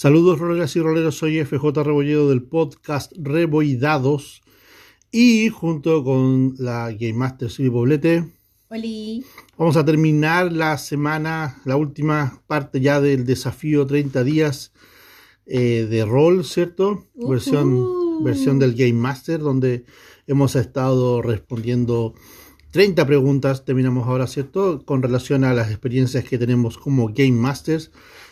Saludos roleras y roleros, soy FJ Rebolledo del podcast Reboidados y junto con la Game Master Silvia Poblete Oli. vamos a terminar la semana, la última parte ya del desafío 30 días eh, de rol, ¿cierto? Ujú. Versión, versión del Game Master donde hemos estado respondiendo 30 preguntas, terminamos ahora, ¿cierto? Con relación a las experiencias que tenemos como Game Masters.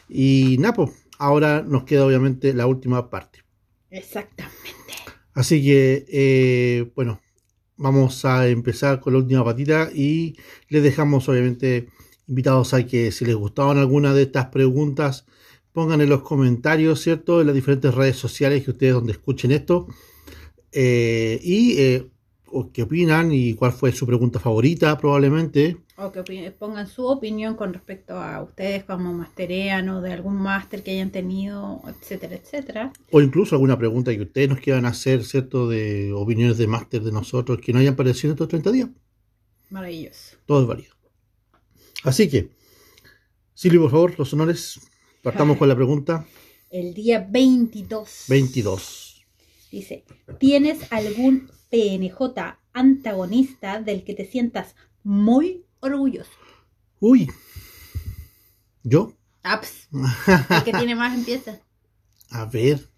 Y Napo, ahora nos queda obviamente la última parte. Exactamente. Así que, eh, bueno, vamos a empezar con la última patita y les dejamos obviamente invitados a que si les gustaban alguna de estas preguntas, pongan en los comentarios, ¿cierto? En las diferentes redes sociales que ustedes donde escuchen esto. Eh, y eh, qué opinan y cuál fue su pregunta favorita probablemente. O que pongan su opinión con respecto a ustedes como masterean o de algún máster que hayan tenido, etcétera, etcétera. O incluso alguna pregunta que ustedes nos quieran hacer, ¿cierto? De opiniones de máster de nosotros que no hayan aparecido en estos 30 días. Maravilloso. Todo es válido. Así que, Silvio, por favor, los honores. Partamos con la pregunta El día 22. 22. Dice, ¿tienes algún PNJ antagonista del que te sientas muy orgulloso? Uy. ¿Yo? Aps. El que tiene más empieza. A ver.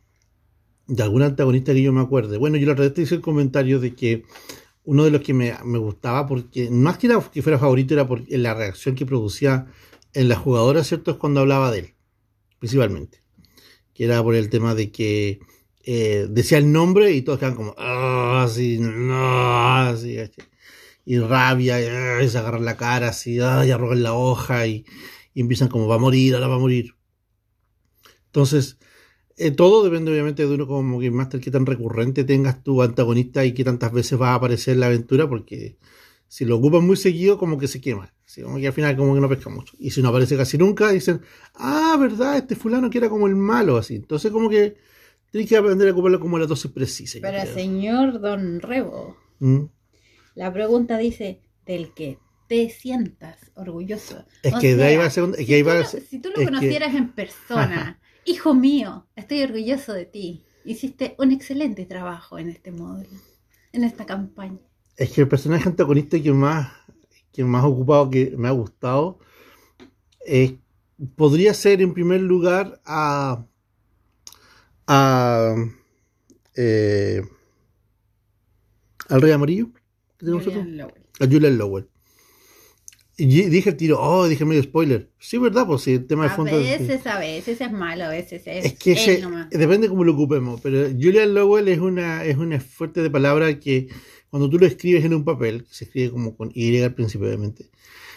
De algún antagonista que yo me acuerde. Bueno, yo la vez te hice el comentario de que uno de los que me, me gustaba, porque más que era que fuera favorito, era por la reacción que producía en la jugadora, ¿cierto? Es cuando hablaba de él, principalmente. Que era por el tema de que eh, decía el nombre y todos quedaban como, "Ah", así, no, así. Y rabia, y, y se agarran la cara, así, y arrogan la hoja, y, y empiezan como, va a morir, ahora va a morir. Entonces, eh, todo depende obviamente de uno como Game Master, qué tan recurrente tengas tu antagonista y qué tantas veces va a aparecer en la aventura, porque si lo ocupas muy seguido, como que se quema. Así como que al final como que no pesca mucho. Y si no aparece casi nunca, dicen, ah, verdad, este fulano que era como el malo, así. Entonces como que tienes que aprender a ocuparlo como la dosis precisa. yo Pero creo. señor Don Rebo, Mm. La pregunta dice, del que te sientas orgulloso. Es O que de ahí va a ser... que Si tú, lo, ser- si tú lo es que- conocieras en persona, hijo mío, estoy orgulloso de ti. Hiciste un excelente trabajo en este módulo, en esta campaña. Es que el personaje antagonista que más, que más ocupado, que me ha gustado, eh, podría ser en primer lugar a. a. eh, al Rey Amarillo. Que tenemos Julian nosotros, Lowell. A Julian Lowell. Y di- dije el tiro, oh, dije medio spoiler. Sí, ¿verdad? Pues sí, el tema de A fondo. veces, a veces es malo, a veces es, Es que ese, depende cómo lo ocupemos, pero Julian Lowell es una, es una fuerte de palabra que cuando tú lo escribes en un papel, que se escribe como con Y al principio obviamente,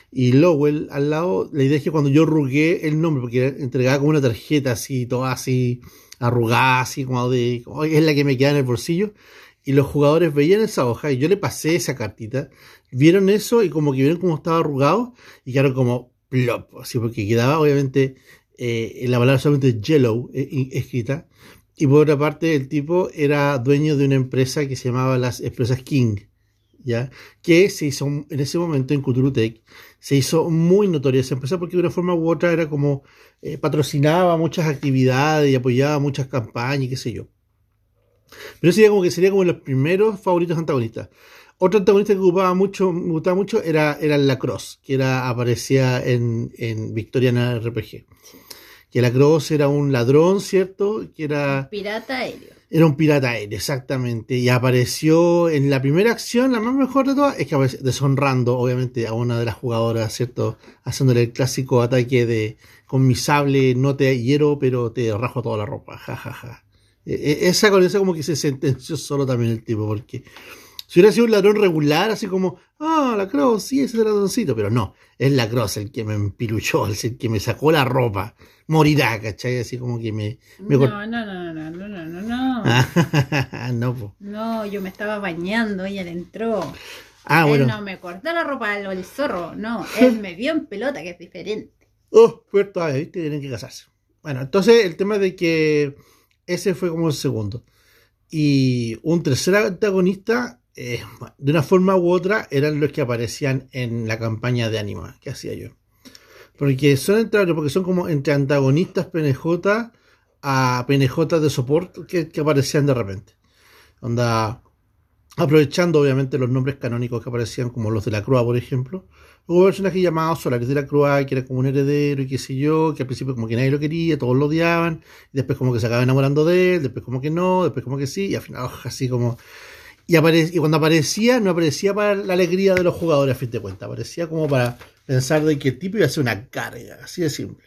y Lowell al lado, la idea es que cuando yo arrugué el nombre, porque era entregaba como una tarjeta así, toda así, arrugada, así como de, como, es la que me queda en el bolsillo, y los jugadores veían esa hoja y yo le pasé esa cartita, vieron eso y como que vieron cómo estaba arrugado y quedaron como plop, así porque quedaba obviamente eh, la palabra solamente yellow eh, escrita. Y por otra parte, el tipo era dueño de una empresa que se llamaba las Empresas King, ¿ya? Que se hizo en ese momento en Tech, se hizo muy notoria esa empresa porque de una forma u otra era como eh, patrocinaba muchas actividades y apoyaba muchas campañas y qué sé yo. Pero sería como que sería como los primeros favoritos antagonistas. Otro antagonista que ocupaba mucho, me gustaba mucho era, era la Cross, que era, aparecía en, en Victoriana RPG. Que la Cross era un ladrón, ¿cierto? Que era, Pirata aéreo. era un pirata aéreo, exactamente. Y apareció en la primera acción, la más mejor de todas, es que apareció deshonrando, obviamente, a una de las jugadoras, ¿cierto? Haciéndole el clásico ataque de con mi sable no te hiero, pero te rajo toda la ropa. Ja, ja, ja. E- e- Esa con esa como que se sentenció solo también el tipo, porque si hubiera sido un ladrón regular, así como, ah, la Cross, sí, ese es el ladroncito, pero no, es la Cross el que me empiluchó, el que me sacó la ropa, morirá, ¿cachai? Así como que me... me No, no, no, no, no, no, no, no. No, po. No, yo me estaba bañando y él entró. Ah, él bueno. no me cortó la ropa al el zorro, no, él me vio en pelota, que es diferente. Oh, todavía, ¿viste? Tienen que casarse. Bueno, entonces el tema de que ese fue como el segundo. Y un tercer antagonista, eh, de una forma u otra, eran los que aparecían en la campaña de Anima que hacía yo. Porque son entre, porque son como entre antagonistas PNJ a PNJ de soporte que, aparecían de repente. Onda, aprovechando obviamente los nombres canónicos que aparecían, como los de la Cruz, por ejemplo. Hubo un personaje llamado Solaris de la Cruz, que era como un heredero y qué sé yo, que al principio como que nadie lo quería, todos lo odiaban, y después como que se acaba enamorando de él, después como que no, después como que sí, y al final así como... Y, y cuando aparecía, no aparecía para la alegría de los jugadores, a fin de cuentas, aparecía como para pensar de que el tipo iba a ser una carga, así de simple.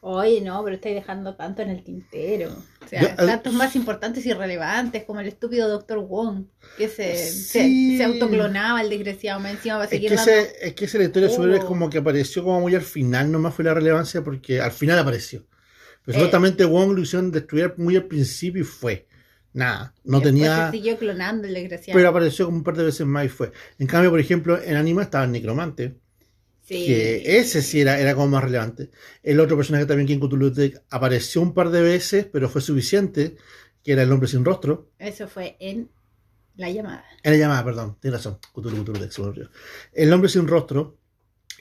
Oye, no, pero estáis dejando tanto en el tintero. O sea, Yo, tantos eh, más importantes y relevantes, como el estúpido Dr. Wong, que se, Sí. se, se autoclonaba el desgraciado, más encima va a Es seguir que, dando... ese, es que esa historia superhéroes Oh. como que apareció como muy al final, nomás fue la relevancia porque al final apareció. Pero Eh. supuestamente Wong lo hicieron destruir muy al principio y fue. Nada, no Después tenía... se siguió clonando el desgraciado. Pero apareció como un par de veces más y fue. En cambio, por ejemplo, en Anima estaba el Necromante, sí. que ese sí era, era como más relevante. El otro personaje también que en Cthulhu apareció un par de veces, pero fue suficiente, que era el hombre sin rostro. Eso fue en la llamada. En la llamada, perdón, tienes razón. Cthulhu, Cthulhu. El hombre sin rostro,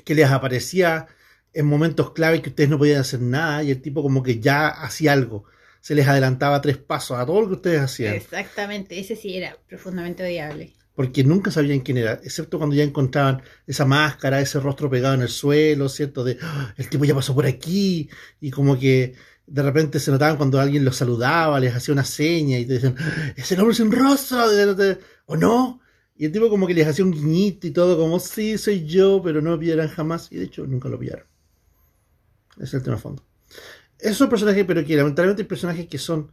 que les aparecía en momentos clave que ustedes no podían hacer nada y el tipo como que ya hacía algo. Se les adelantaba tres pasos a todo lo que ustedes hacían. Exactamente, ese sí era profundamente odiable. Porque nunca sabían quién era, excepto cuando ya encontraban esa máscara, ese rostro pegado en el suelo, ¿cierto? De, "Ah, el tipo ya pasó por aquí, y como que de repente se notaban cuando alguien los saludaba, les hacía una seña, y te decían, "Ah, es el hombre sin rostro, o no, y el tipo como que les hacía un guiñito y todo, como, sí, soy yo, pero no pillarán jamás, y de hecho nunca lo pillaron. Ese es el tema fondo. Esos son personajes, pero que lamentablemente hay personajes que son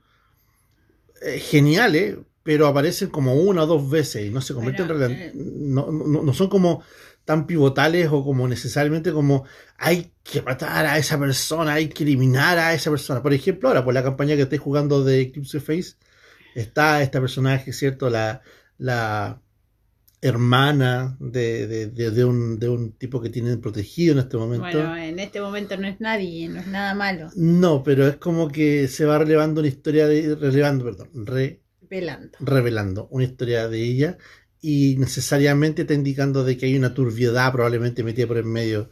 eh, geniales, pero aparecen como una o dos veces y no se convierten en eh. no, no, no son como tan pivotales o como necesariamente como hay que matar a esa persona, hay que eliminar a esa persona. Por ejemplo, ahora por la campaña que estoy jugando de Eclipse Face, está este personaje, ¿cierto? La, la hermana de, de, de, de un, de un tipo que tienen protegido en este momento. Bueno, en este momento no es nadie, no es nada malo. No, pero es como que se va relevando una historia de, relevando, perdón, re, Velando. revelando una historia de ella y necesariamente está indicando de que hay una turbiedad probablemente metida por en medio.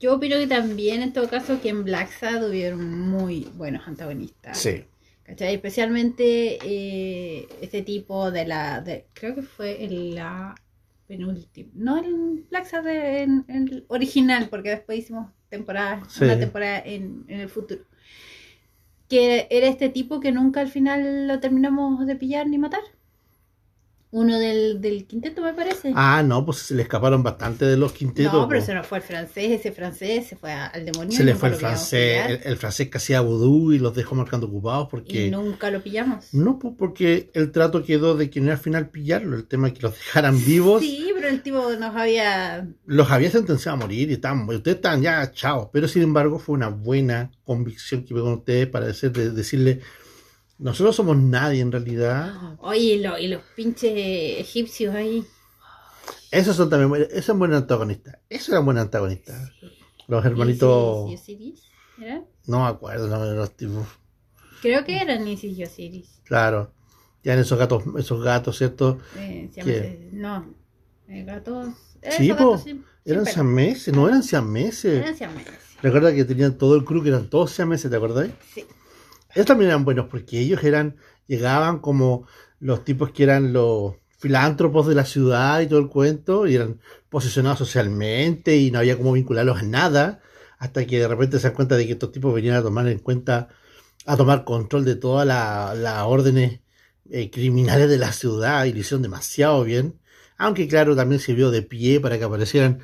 Yo opino que también en todo caso que en Black Sad hubieron muy buenos antagonistas. Sí. ¿Cachai? Especialmente eh, este tipo de la. De, creo que fue en la penúltima. No en Black Sad en el original, porque después hicimos temporada, Sí. una temporada en, en el futuro. Que era este tipo que nunca al final lo terminamos de pillar ni matar. Uno del, del quinteto, me parece. Ah, no, pues se le escaparon bastante de los quintetos. no, pero po. se nos fue el francés, ese francés se fue al demonio. Se le fue el francés, el, el francés que hacía vudú y los dejó marcando ocupados porque... Y nunca lo pillamos. No, pues porque el trato quedó de que no era al final pillarlo, el tema es que los dejaran vivos, Sí, pero el tipo nos había los había sentenciado a morir y estaban, ustedes estaban ya chao, pero sin embargo fue una buena convicción que con ustedes para decir- de- decirle, nosotros somos nadie en realidad, Oye, y, lo- y los pinches egipcios ahí. esos son también, esos son buenos antagonistas, esos eran buenos antagonistas, los hermanitos, Osiris, no me acuerdo de los tipos, Creo que eran Isis y Osiris. claro, ya esos gatos, esos gatos, ¿cierto? Eh, ese- no, eh, gatos. Sí, esos po, gatos sin- sin Eran pelo. siameses, no eran siameses. Eran siameses. Recuerda que tenían todo el crew que eran todos siameses, ¿te acordás? Sí. Ellos también eran buenos porque ellos eran, llegaban como los tipos que eran los filántropos de la ciudad y todo el cuento, y eran posicionados socialmente y no había como vincularlos a nada, hasta que de repente se dan cuenta de que estos tipos venían a tomar en cuenta, a tomar control de todas la- las órdenes eh, criminales de la ciudad y lo hicieron demasiado bien. Aunque claro, también sirvió de pie para que aparecieran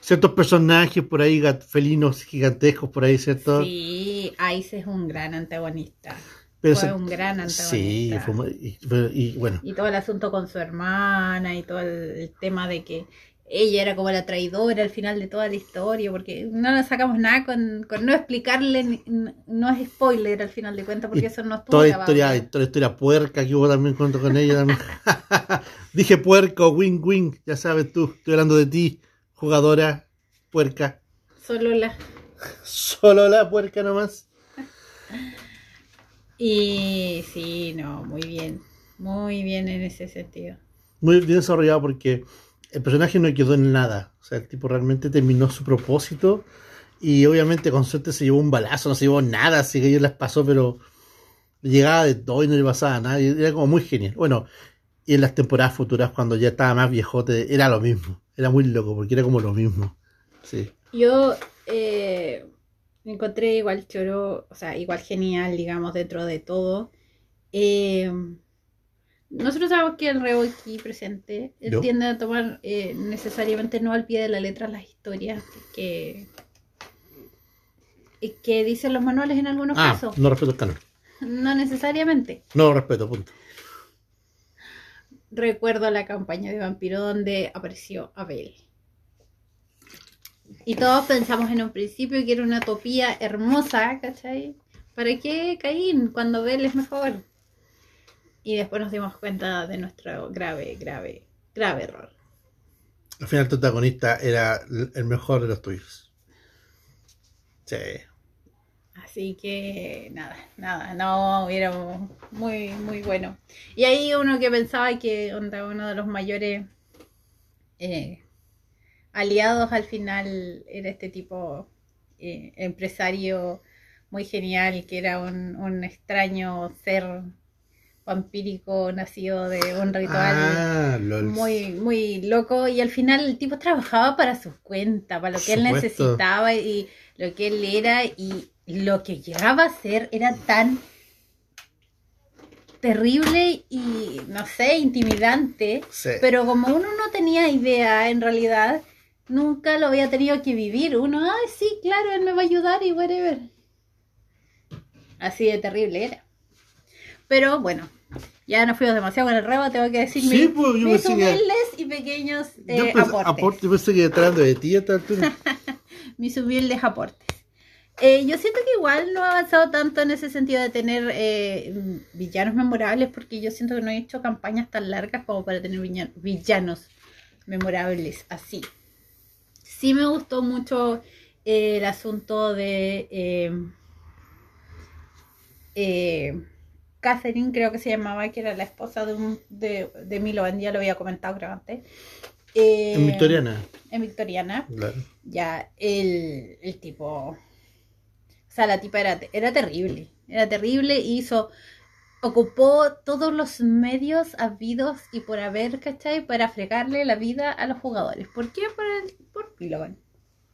ciertos personajes por ahí, gat- felinos gigantescos por ahí, ¿cierto? Sí, Ice es un gran antagonista. Pero fue se- un gran antagonista. Sí, fue y, bueno, Y todo el asunto con su hermana y todo el, tema de que ella era como la traidora al final de toda la historia, porque no nos sacamos nada con, con no explicarle, no es spoiler al final de cuentas, porque Y eso no estuvo toda grabado. historia, toda la historia puerca que hubo también cuento con ella. Dije puerco, wing wing, ya sabes tú, estoy hablando de ti, jugadora puerca. Solo la... Solo la puerca nomás. Y sí, no, muy bien, muy bien en ese sentido. Muy bien desarrollado porque el personaje no quedó en nada. O sea, el tipo realmente terminó su propósito y obviamente con suerte se llevó un balazo, no se llevó nada, así que ellos les pasó, pero llegaba de todo y no le pasaba nada, era como muy genial. Bueno, y en las temporadas futuras, cuando ya estaba más viejote, era lo mismo. Era muy loco, porque era como lo mismo. Sí. Yo eh, encontré igual choro, o sea, igual genial, digamos, dentro de todo. Eh, nosotros sabemos que el reo aquí presente tiende a tomar eh, necesariamente no al pie de la letra las historias que, que dicen los manuales en algunos Ah, casos. no respeto el canon. No necesariamente. No lo respeto, punto. Recuerdo la campaña de Vampiro donde apareció Abel. Y todos pensamos en un principio que era una utopía hermosa, ¿cachai? ¿Para qué Caín cuando Abel es mejor? Y después nos dimos cuenta de nuestro grave, grave, grave error. Al final tu antagonista era el mejor de los tuyos. Sí. Así que nada, nada, no, era muy, muy bueno. Y ahí uno que pensaba que onda, uno de los mayores eh, aliados al final era este tipo eh, empresario muy genial, que era un, un extraño ser vampírico nacido de un ritual Ah, muy, muy loco. Y al final el tipo trabajaba para su cuenta, para lo que él necesitaba y lo que él era. Y lo que llegaba a ser era tan terrible y, no sé, intimidante. Sí. Pero como uno no tenía idea, en realidad, nunca lo había tenido que vivir. Uno, ay, sí, claro, él me va a ayudar y whatever. Así de terrible era. Pero bueno, ya nos fuimos demasiado con el rebo, tengo que decir Sí, mis, pues, mis que- humildes y pequeños eh, Yo aportes. aporte, yo pensé que de ti a esta altura. Mis humildes aportes. Eh, yo siento que igual no he avanzado tanto en ese sentido de tener eh, villanos memorables, porque yo siento que no he hecho campañas tan largas como para tener villa- villanos memorables así. Sí me gustó mucho eh, el asunto de eh, Catherine, creo que se llamaba, que era la esposa de, un, de, de Milovan, ya lo había comentado creo antes. En Victoriana. En Victoriana Claro. ya el, el tipo, sea, la tipa era, era terrible, era terrible, hizo, ocupó todos los medios habidos y por haber, ¿cachai? Para fregarle la vida a los jugadores. ¿Por qué? Por, el, por Pilogan,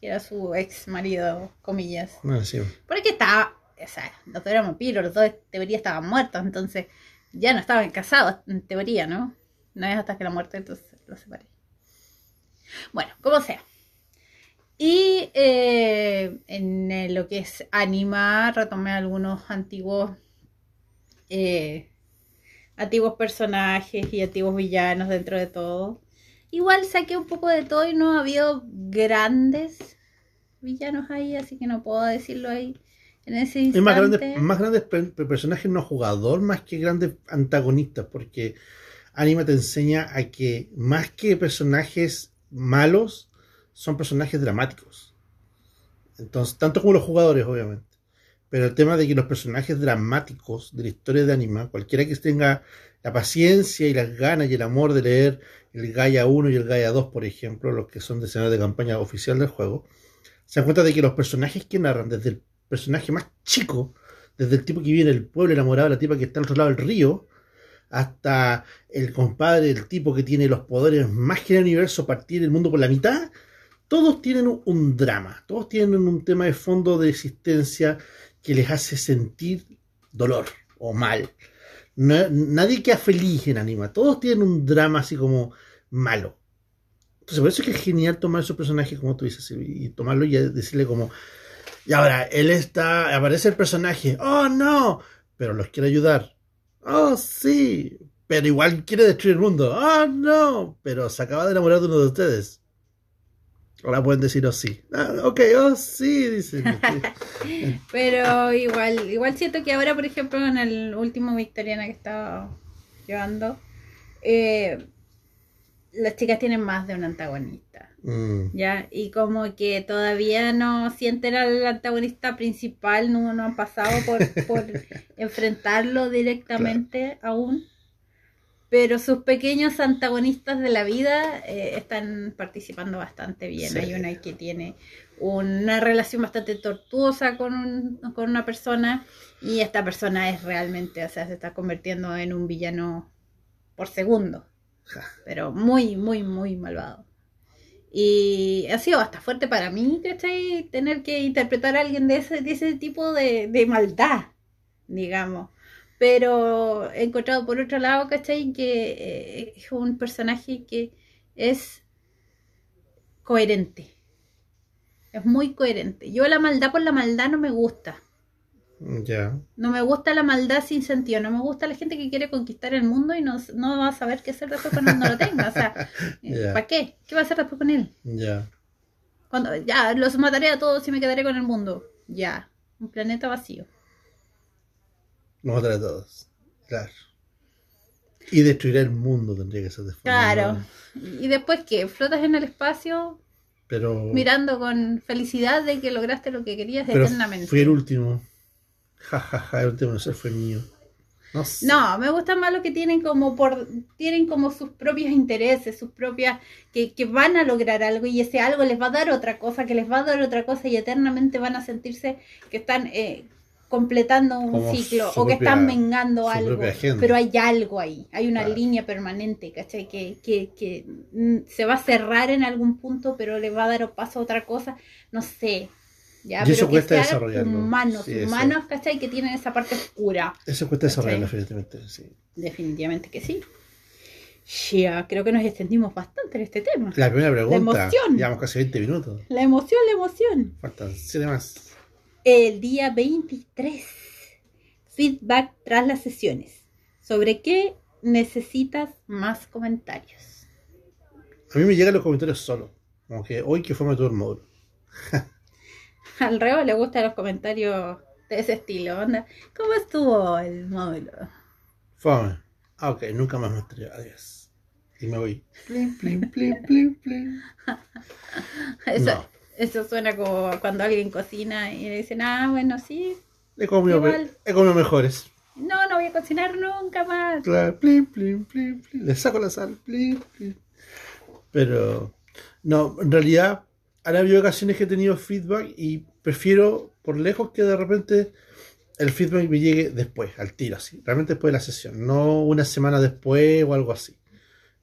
que era su ex marido, comillas. Bueno, sí. Porque estaba, o sea, los dos eran vampiros, los dos en teoría estaban muertos, entonces ya no estaban casados, en teoría, ¿no? No es hasta que la muerte, entonces los separé. Bueno, como sea. Y eh, en eh, lo que es anima, retomé algunos antiguos eh, antiguos personajes y antiguos villanos dentro de todo. Igual saqué un poco de todo y no ha habido grandes villanos ahí, así que no puedo decirlo ahí en ese Es instante. más grandes, más grandes pe- pe- personajes no jugador, más que grandes antagonistas, porque Anima te enseña a que más que personajes malos, son personajes dramáticos. Entonces, tanto como los jugadores, obviamente. Pero el tema de que los personajes dramáticos de la historia de Anima, cualquiera que tenga la paciencia y las ganas y el amor de leer el Gaia 1 y el Gaia 2, por ejemplo, los que son escenario de campaña oficial del juego, se dan cuenta de que los personajes que narran, desde el personaje más chico, desde el tipo que vive en el pueblo enamorado de la tipa que está al otro lado del río, hasta el compadre, el tipo que tiene los poderes más que en el universo, partir el mundo por la mitad, todos tienen un, drama, todos tienen un tema de fondo de existencia que les hace sentir dolor o mal. No- nadie queda feliz en Anima, todos tienen un drama así como malo. Entonces, por eso es que es genial tomar esos personajes, como tú dices, y tomarlo y decirle como, y ahora, él está, aparece el personaje, oh no, pero los quiere ayudar. Oh sí, pero igual quiere destruir el mundo. Oh no, pero se acaba de enamorar de uno de ustedes. Ahora pueden decir oh sí. Ah, ok, oh sí, dicen. Pero igual, igual siento que ahora, por ejemplo, en el último Victoriana que estaba llevando, eh, las chicas tienen más de un antagonista. Mm, ¿Ya? Y como que todavía no sienten al antagonista principal, no, no han pasado por, por enfrentarlo directamente aún. Pero sus pequeños antagonistas de la vida eh, están participando bastante bien. Sí. Hay una que tiene una relación bastante tortuosa con, un- con una persona y esta persona es realmente, o sea, se está convirtiendo en un villano por segundo, Ja. pero muy, muy, muy malvado. Y ha sido hasta fuerte para mí, ¿cachai? Tener que interpretar a alguien de ese, de ese tipo de, de maldad, digamos. Pero he encontrado por otro lado, ¿cachai? Que eh, es un personaje que es coherente. Es muy coherente. Yo la maldad por la maldad no me gusta. Ya. No me gusta la maldad sin sentido. No me gusta la gente que quiere conquistar el mundo y no, no va a saber qué hacer después cuando no lo tenga. O sea, Ya. ¿para qué? ¿Qué va a hacer después con él? Ya. Cuando ya los mataré a todos y me quedaré con el mundo. Ya. Un planeta vacío. Nos matará a todos. Claro. Y destruirá el mundo tendría que ser de forma Claro. normal. ¿Y después qué? ¿Flotas en el espacio Pero. mirando con felicidad de que lograste lo que querías pero eternamente? fui el último. Ja, ja, ja, el último ser fue mío. No sé. No, me gustan más los que tienen como por tienen como sus propios intereses, sus propias que, que van a lograr algo y ese algo les va a dar otra cosa, que les va a dar otra cosa y eternamente van a sentirse que están eh, completando un Como ciclo o que propia- están vengando algo, pero hay algo ahí, hay una Claro. línea permanente, ¿cachai? Que, que, que mm, se va a cerrar en algún punto, pero le va a dar paso a otra cosa, no sé. Ya, Y eso pero que cuesta desarrollarlo. humanos, Sí, eso. humanos, ¿cachai? Que tienen esa parte oscura. Eso cuesta desarrollarlo, definitivamente. Sí. Definitivamente que sí. Ya, creo que nos extendimos bastante en este tema. La primera pregunta. emoción. Llevamos casi 20 minutos. La emoción, la emoción. Faltan 7 más. El día 23. Feedback tras las sesiones. ¿Sobre qué necesitas más comentarios? A mí me llegan los comentarios solo. Como que hoy que fue todo el módulo. Al Reo le gustan los comentarios de ese estilo. Onda, ¿cómo estuvo el módulo? Fome. Ah, ok, nunca más me estrello. Adiós. Y me voy. Plim, plim, plim, plim, plim. Eso, No. Eso suena como cuando alguien cocina y le dicen, ah, bueno, sí, He comido, he comido mejores. no, no voy a cocinar nunca más. Claro, plim, plim, plim, plim. Le saco la sal, plim, plim. Pero, no, en realidad, han habido ocasiones que he tenido feedback y prefiero, por lejos, que de repente el feedback me llegue después, al tiro, así. Realmente después de la sesión, no una semana después o algo así.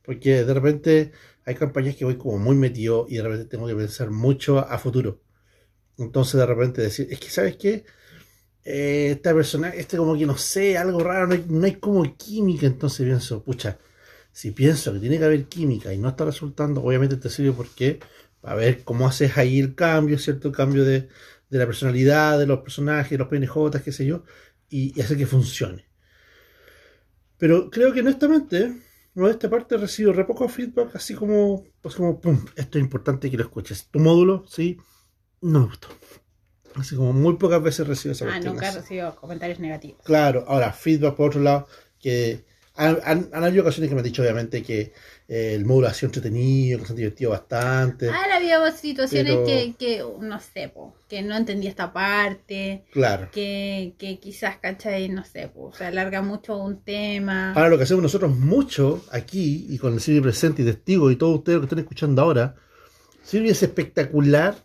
Porque de repente hay campañas que voy como muy metido y de repente tengo que pensar mucho a, futuro. Entonces de repente decir, es que sabes qué, Eh, esta persona, este como que no sé, algo raro, no hay, no hay como química, entonces pienso, pucha, si pienso que tiene que haber química y no está resultando, obviamente te sirve porque a ver cómo haces ahí el cambio, ¿cierto? El cambio de, de la personalidad, de los personajes, los PNJ, qué sé yo, y, y hacer que funcione. Pero creo que honestamente, ¿no? de esta parte recibo re poco feedback, así como, pues como, pum, esto es importante que lo escuches. Tu módulo, sí, no me gustó. Así como muy pocas veces recibo esa Ah, cuestión nunca he recibido comentarios negativos. Claro, ahora, feedback por otro lado, que han, han- han habido ocasiones que me han dicho obviamente que el módulo ha sido entretenido, que se han divertido bastante. Ahora había situaciones Pero- que, que, no sé, po, que no entendí esta parte, Claro. que, que quizás, ¿cachai? No sé, po, se alarga mucho un tema. Ahora lo que hacemos nosotros mucho aquí y con el Silvio presente y testigo y todos ustedes que están escuchando ahora, Silvia es espectacular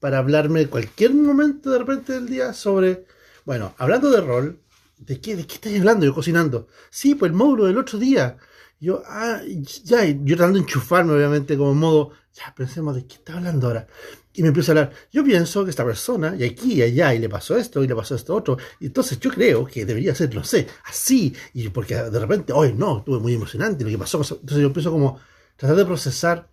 para hablarme de cualquier momento de repente del día sobre, bueno, hablando de rol, ¿de qué, de qué estáis hablando? Yo cocinando. Sí, pues el módulo del otro día. Yo, ah, ya, yo tratando de enchufarme obviamente como modo, ya, pensemos de qué está hablando ahora. Y me empiezo a hablar, yo pienso que esta persona, y aquí y allá, y le pasó esto, y le pasó esto otro, y entonces yo creo que debería ser, no sé, así, y porque de repente, hoy no, estuve muy emocionante, lo que pasó, pasó". entonces yo empiezo como tratar de procesar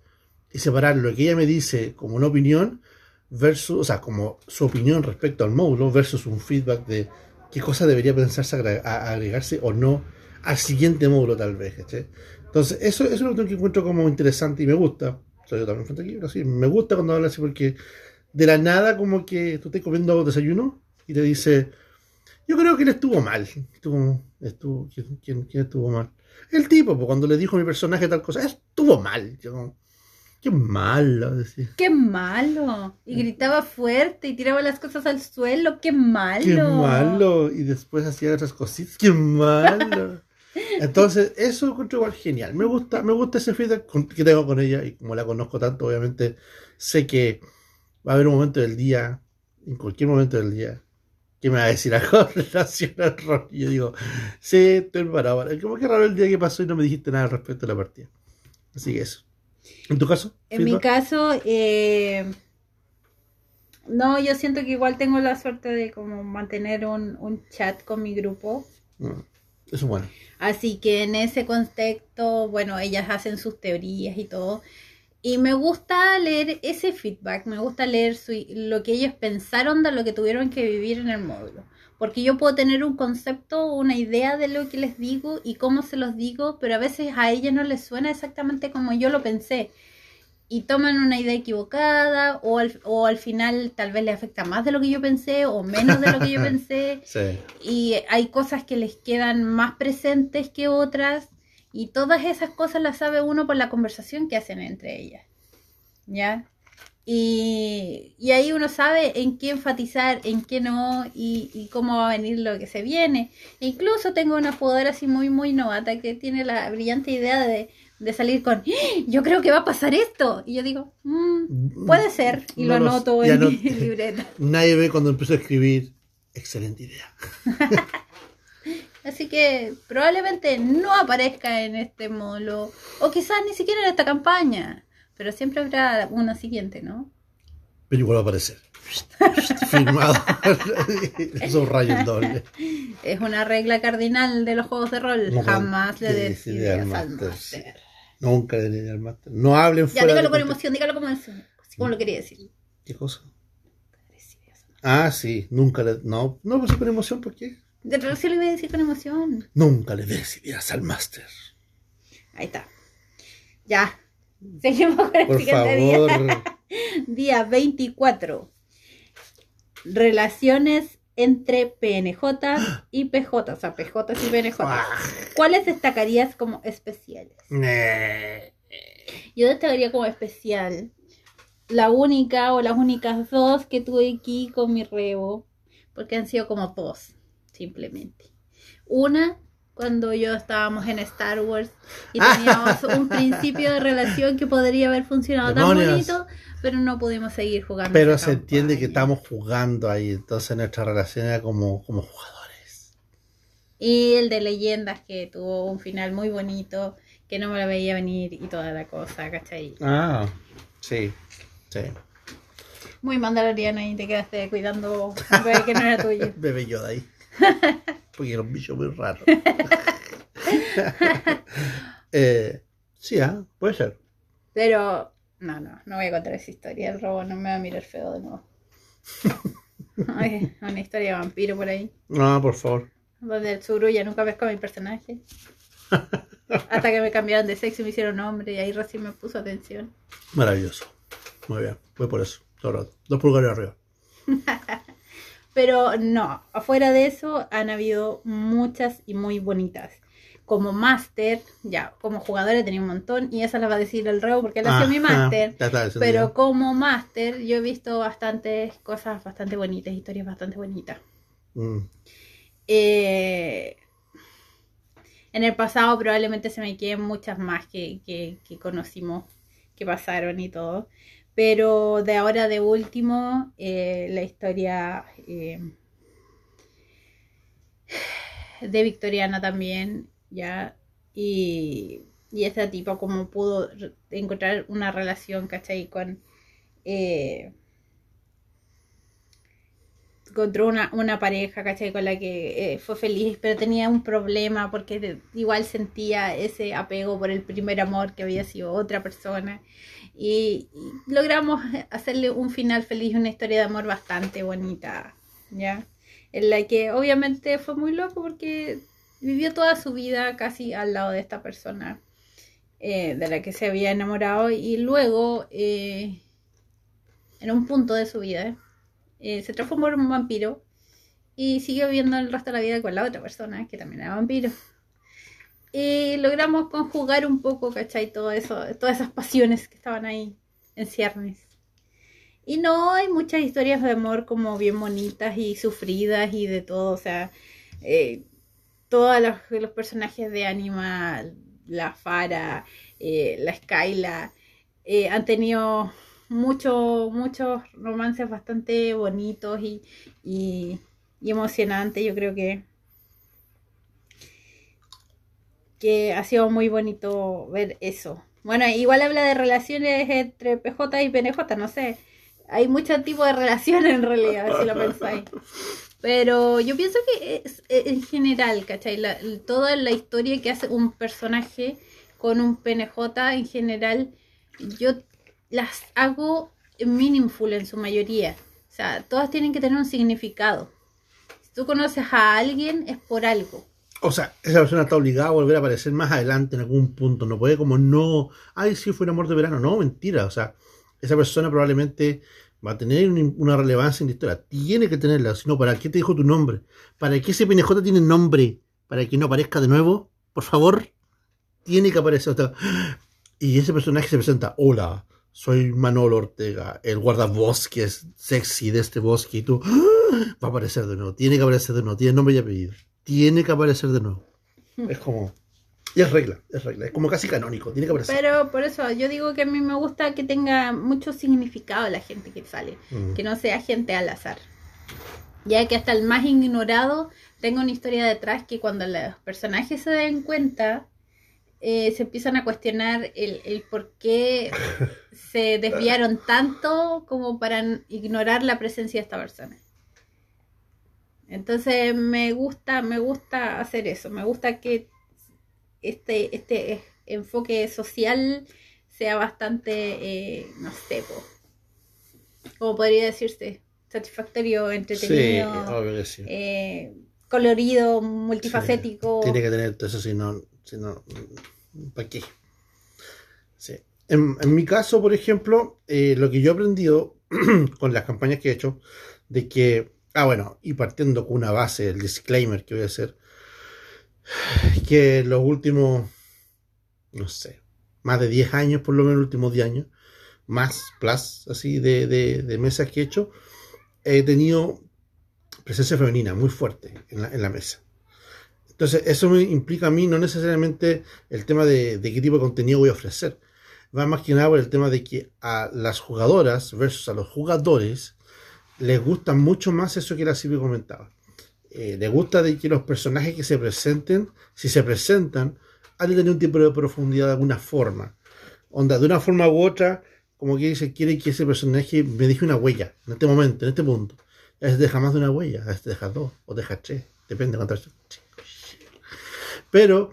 y separar lo que ella me dice como una opinión versus, o sea, como su opinión respecto al módulo versus un feedback de qué cosa debería pensarse agregarse o no al siguiente módulo tal vez, ¿cachai? Entonces, eso, eso es lo que encuentro como interesante y me gusta. O sea, yo también frente aquí, pero sí, me gusta cuando habla así porque de la nada como que tú estás comiendo desayuno y te dice, yo creo que él estuvo mal. Estuvo, estuvo, ¿quién, quién- quién estuvo mal? El tipo, pues, cuando le dijo a mi personaje tal cosa, estuvo mal. Yo qué malo, decía. ¡Qué malo! Y gritaba fuerte y tiraba las cosas al suelo. ¡Qué malo! Qué malo. Y después hacía otras cositas. Qué malo. Entonces, eso lo encuentro igual genial. Me gusta, me gusta ese feedback que tengo con ella y como la conozco tanto, obviamente sé que va a haber un momento del día, en cualquier momento del día, que me va a decir algo en relación al rol. Y yo digo, sí, estoy preparado. para- Como que raro el día que pasó y no me dijiste nada respecto a la partida. Así que eso. ¿En tu caso? En mi caso, eh, no, yo siento que igual tengo la suerte de como mantener un, un chat con mi grupo. Mm, Eso es bueno. Así que en ese contexto, bueno, ellas hacen sus teorías y todo. Y me gusta leer ese feedback, me gusta leer su- lo que ellos pensaron de lo que tuvieron que vivir en el módulo. Porque yo puedo tener un concepto, una idea de lo que les digo y cómo se los digo, pero a veces a ellas no les suena exactamente como yo lo pensé. Y toman una idea equivocada o al, o al final tal vez les afecta más de lo que yo pensé o menos de lo que yo pensé Sí. y hay cosas que les quedan más presentes que otras y todas esas cosas las sabe uno por la conversación que hacen entre ellas. ¿Ya? Y, y ahí uno sabe en qué enfatizar, en qué no y, y cómo va a venir lo que se viene. Incluso tengo una jugadora así muy, muy novata que tiene la brillante idea de, de salir con, "¡Ah! yo creo que va a pasar esto. Y yo digo, "Mm, puede ser. Y No lo anoto en no- mi libreta. Nadie ve cuando empiezo a escribir. Excelente idea. Así que probablemente no aparezca en este módulo, o quizás ni siquiera en esta campaña, pero siempre habrá una siguiente, ¿no? Pero igual va a aparecer. Firmado. Esos rayos dobles. Es una regla cardinal de los juegos de rol, No, jamás le sí, des sí, ideas al máster. Nunca le diré al máster. No hablen Ya, fuera dígalo de con emoción, dígalo como, así como lo quería decir. ¿Qué cosa? Ah, sí. Nunca le... No, no, pues con emoción, ¿por qué? De sí lo iba a decir con emoción. Nunca le des ideas al máster. Ahí está. Ya. Seguimos con el Por siguiente favor. día. Día 24. Relaciones entre PNJ y PJ, o sea, PJ y PNJ. Ah. ¿Cuáles destacarías como especiales? Nee. Yo destacaría como especial la única o las únicas dos que tuve aquí con mi rebo, porque han sido como dos, simplemente. Una, cuando yo estábamos en Star Wars y teníamos un principio de relación que podría haber funcionado Demonios. tan bonito, pero no pudimos seguir jugando. Pero se entiende que estamos jugando ahí. Entonces nuestra relación era como, como jugadores. Y el de leyendas que tuvo un final muy bonito, que no me lo veía venir y toda la cosa, ¿cachai? Ah, sí. Sí. Muy mandaloriano y te quedaste cuidando un bebé que no era tuyo. Bebé Yoda ahí. Porque era un bicho muy raro. eh, sí, ah, puede ser. Pero, no, no, no voy a contar esa historia. El robo no me va a mirar feo de nuevo. Ay, una historia de vampiro por ahí. No, por favor. Donde el Zuru ya nunca pescó a mi personaje. Hasta que me cambiaron de sexo y me hicieron hombre. Y ahí recién me puso atención. Maravilloso. Muy bien. Voy por eso. Todo rato. Dos pulgares arriba. Pero no, afuera de eso han habido muchas y muy bonitas. Como máster, ya, como jugadora tenía un montón. Y esa la va a decir el Reo porque él sido mi máster. eso Pero ya. como máster, yo he visto bastantes cosas bastante bonitas, historias bastante bonitas. Mm. Eh, en el pasado probablemente se me queden muchas más que, que, que conocimos, que pasaron y todo. Pero de ahora de último, eh, la historia eh, de Victoriana también, ya. Y, y esta tipo como pudo encontrar una relación, ¿cachai? Con... eh, encontró una, una pareja, ¿cachai? Con la que eh, fue feliz, pero tenía un problema porque igual sentía ese apego por el primer amor que había sido otra persona. Y, logramos hacerle un final feliz, una historia de amor bastante bonita, ¿ya? En la que obviamente fue muy loco porque vivió toda su vida casi al lado de esta persona eh, de la que se había enamorado y luego eh, en un punto de su vida eh, se transformó en un vampiro y siguió viviendo el resto de la vida con la otra persona que también era vampiro. Y logramos conjugar un poco, ¿cachai? Todo eso, todas esas pasiones que estaban ahí en ciernes. Y no hay muchas historias de amor como bien bonitas y sufridas y de todo, o sea, eh, todos los, personajes de Anima, la Fara, eh, la Skyla, eh, han tenido muchos muchos romances bastante bonitos y, y, y emocionantes. Yo creo que que ha sido muy bonito ver eso. Bueno, igual habla de relaciones entre PJ y PNJ, no sé. Hay muchos tipos de relaciones en realidad, si lo pensáis. Pero yo pienso que es, en general, ¿cachai? Toda la historia que hace un personaje con un PNJ en general, yo las hago meaningful en su mayoría. O sea, todas tienen que tener un significado. Si tú conoces a alguien, es por algo. O sea, esa persona está obligada a volver a aparecer más adelante en algún punto. No puede como no, ay, sí, fue un amor de verano. No, mentira. O sea, esa persona probablemente va a tener una relevancia en la historia. Tiene que tenerla. Si no, ¿para qué te dijo tu nombre? ¿Para qué ese PNJ tiene nombre? ¿Para que no aparezca de nuevo? Por favor. Tiene que aparecer. y ese personaje se presenta. Hola, soy Manolo Ortega, el guardabosques sexy de este bosque. Y tú, va a aparecer de nuevo. Tiene que aparecer de nuevo. Tiene nombre y apellido tiene que aparecer de nuevo. Es como. Y es regla, es regla, es como casi canónico, tiene que aparecer. Pero por eso yo digo que a mí me gusta que tenga mucho significado la gente que sale, mm. que no sea gente al azar. Ya que hasta el más ignorado tenga una historia detrás que cuando los personajes se den cuenta, eh, se empiezan a cuestionar el, el por qué se desviaron tanto como para ignorar la presencia de esta persona. Entonces me gusta, me gusta hacer eso, me gusta que este, este enfoque social sea bastante, eh, no sé, como podría decirse, satisfactorio, entretenido, eh, colorido, multifacético. Tiene que tener todo eso, si no, si no ¿para qué? Sí. En, mi caso, por ejemplo, eh, lo que yo he aprendido con las campañas que he hecho, de que Ah, bueno, y partiendo con una base, el disclaimer que voy a hacer, que los últimos, no sé, más de 10 años, por lo menos los últimos 10 años, más plus, así, de, de, mesas que he hecho, he tenido presencia femenina muy fuerte en la, en la mesa. Entonces, eso me implica a mí no necesariamente el tema de, de, qué tipo de contenido voy a ofrecer. Va más que nada por el tema de que a las jugadoras versus a los jugadores les gusta mucho más eso que la Silvia comentaba. Eh, les gusta de que los personajes que se presenten, si se presentan, han de tener un tipo de profundidad de alguna forma. Onda, de una forma u otra, como que dice, quiere que ese personaje me deje una huella, en este momento, en este punto. Es deja más de una huella, es deja dos, o deja tres, depende de cuántas. Pero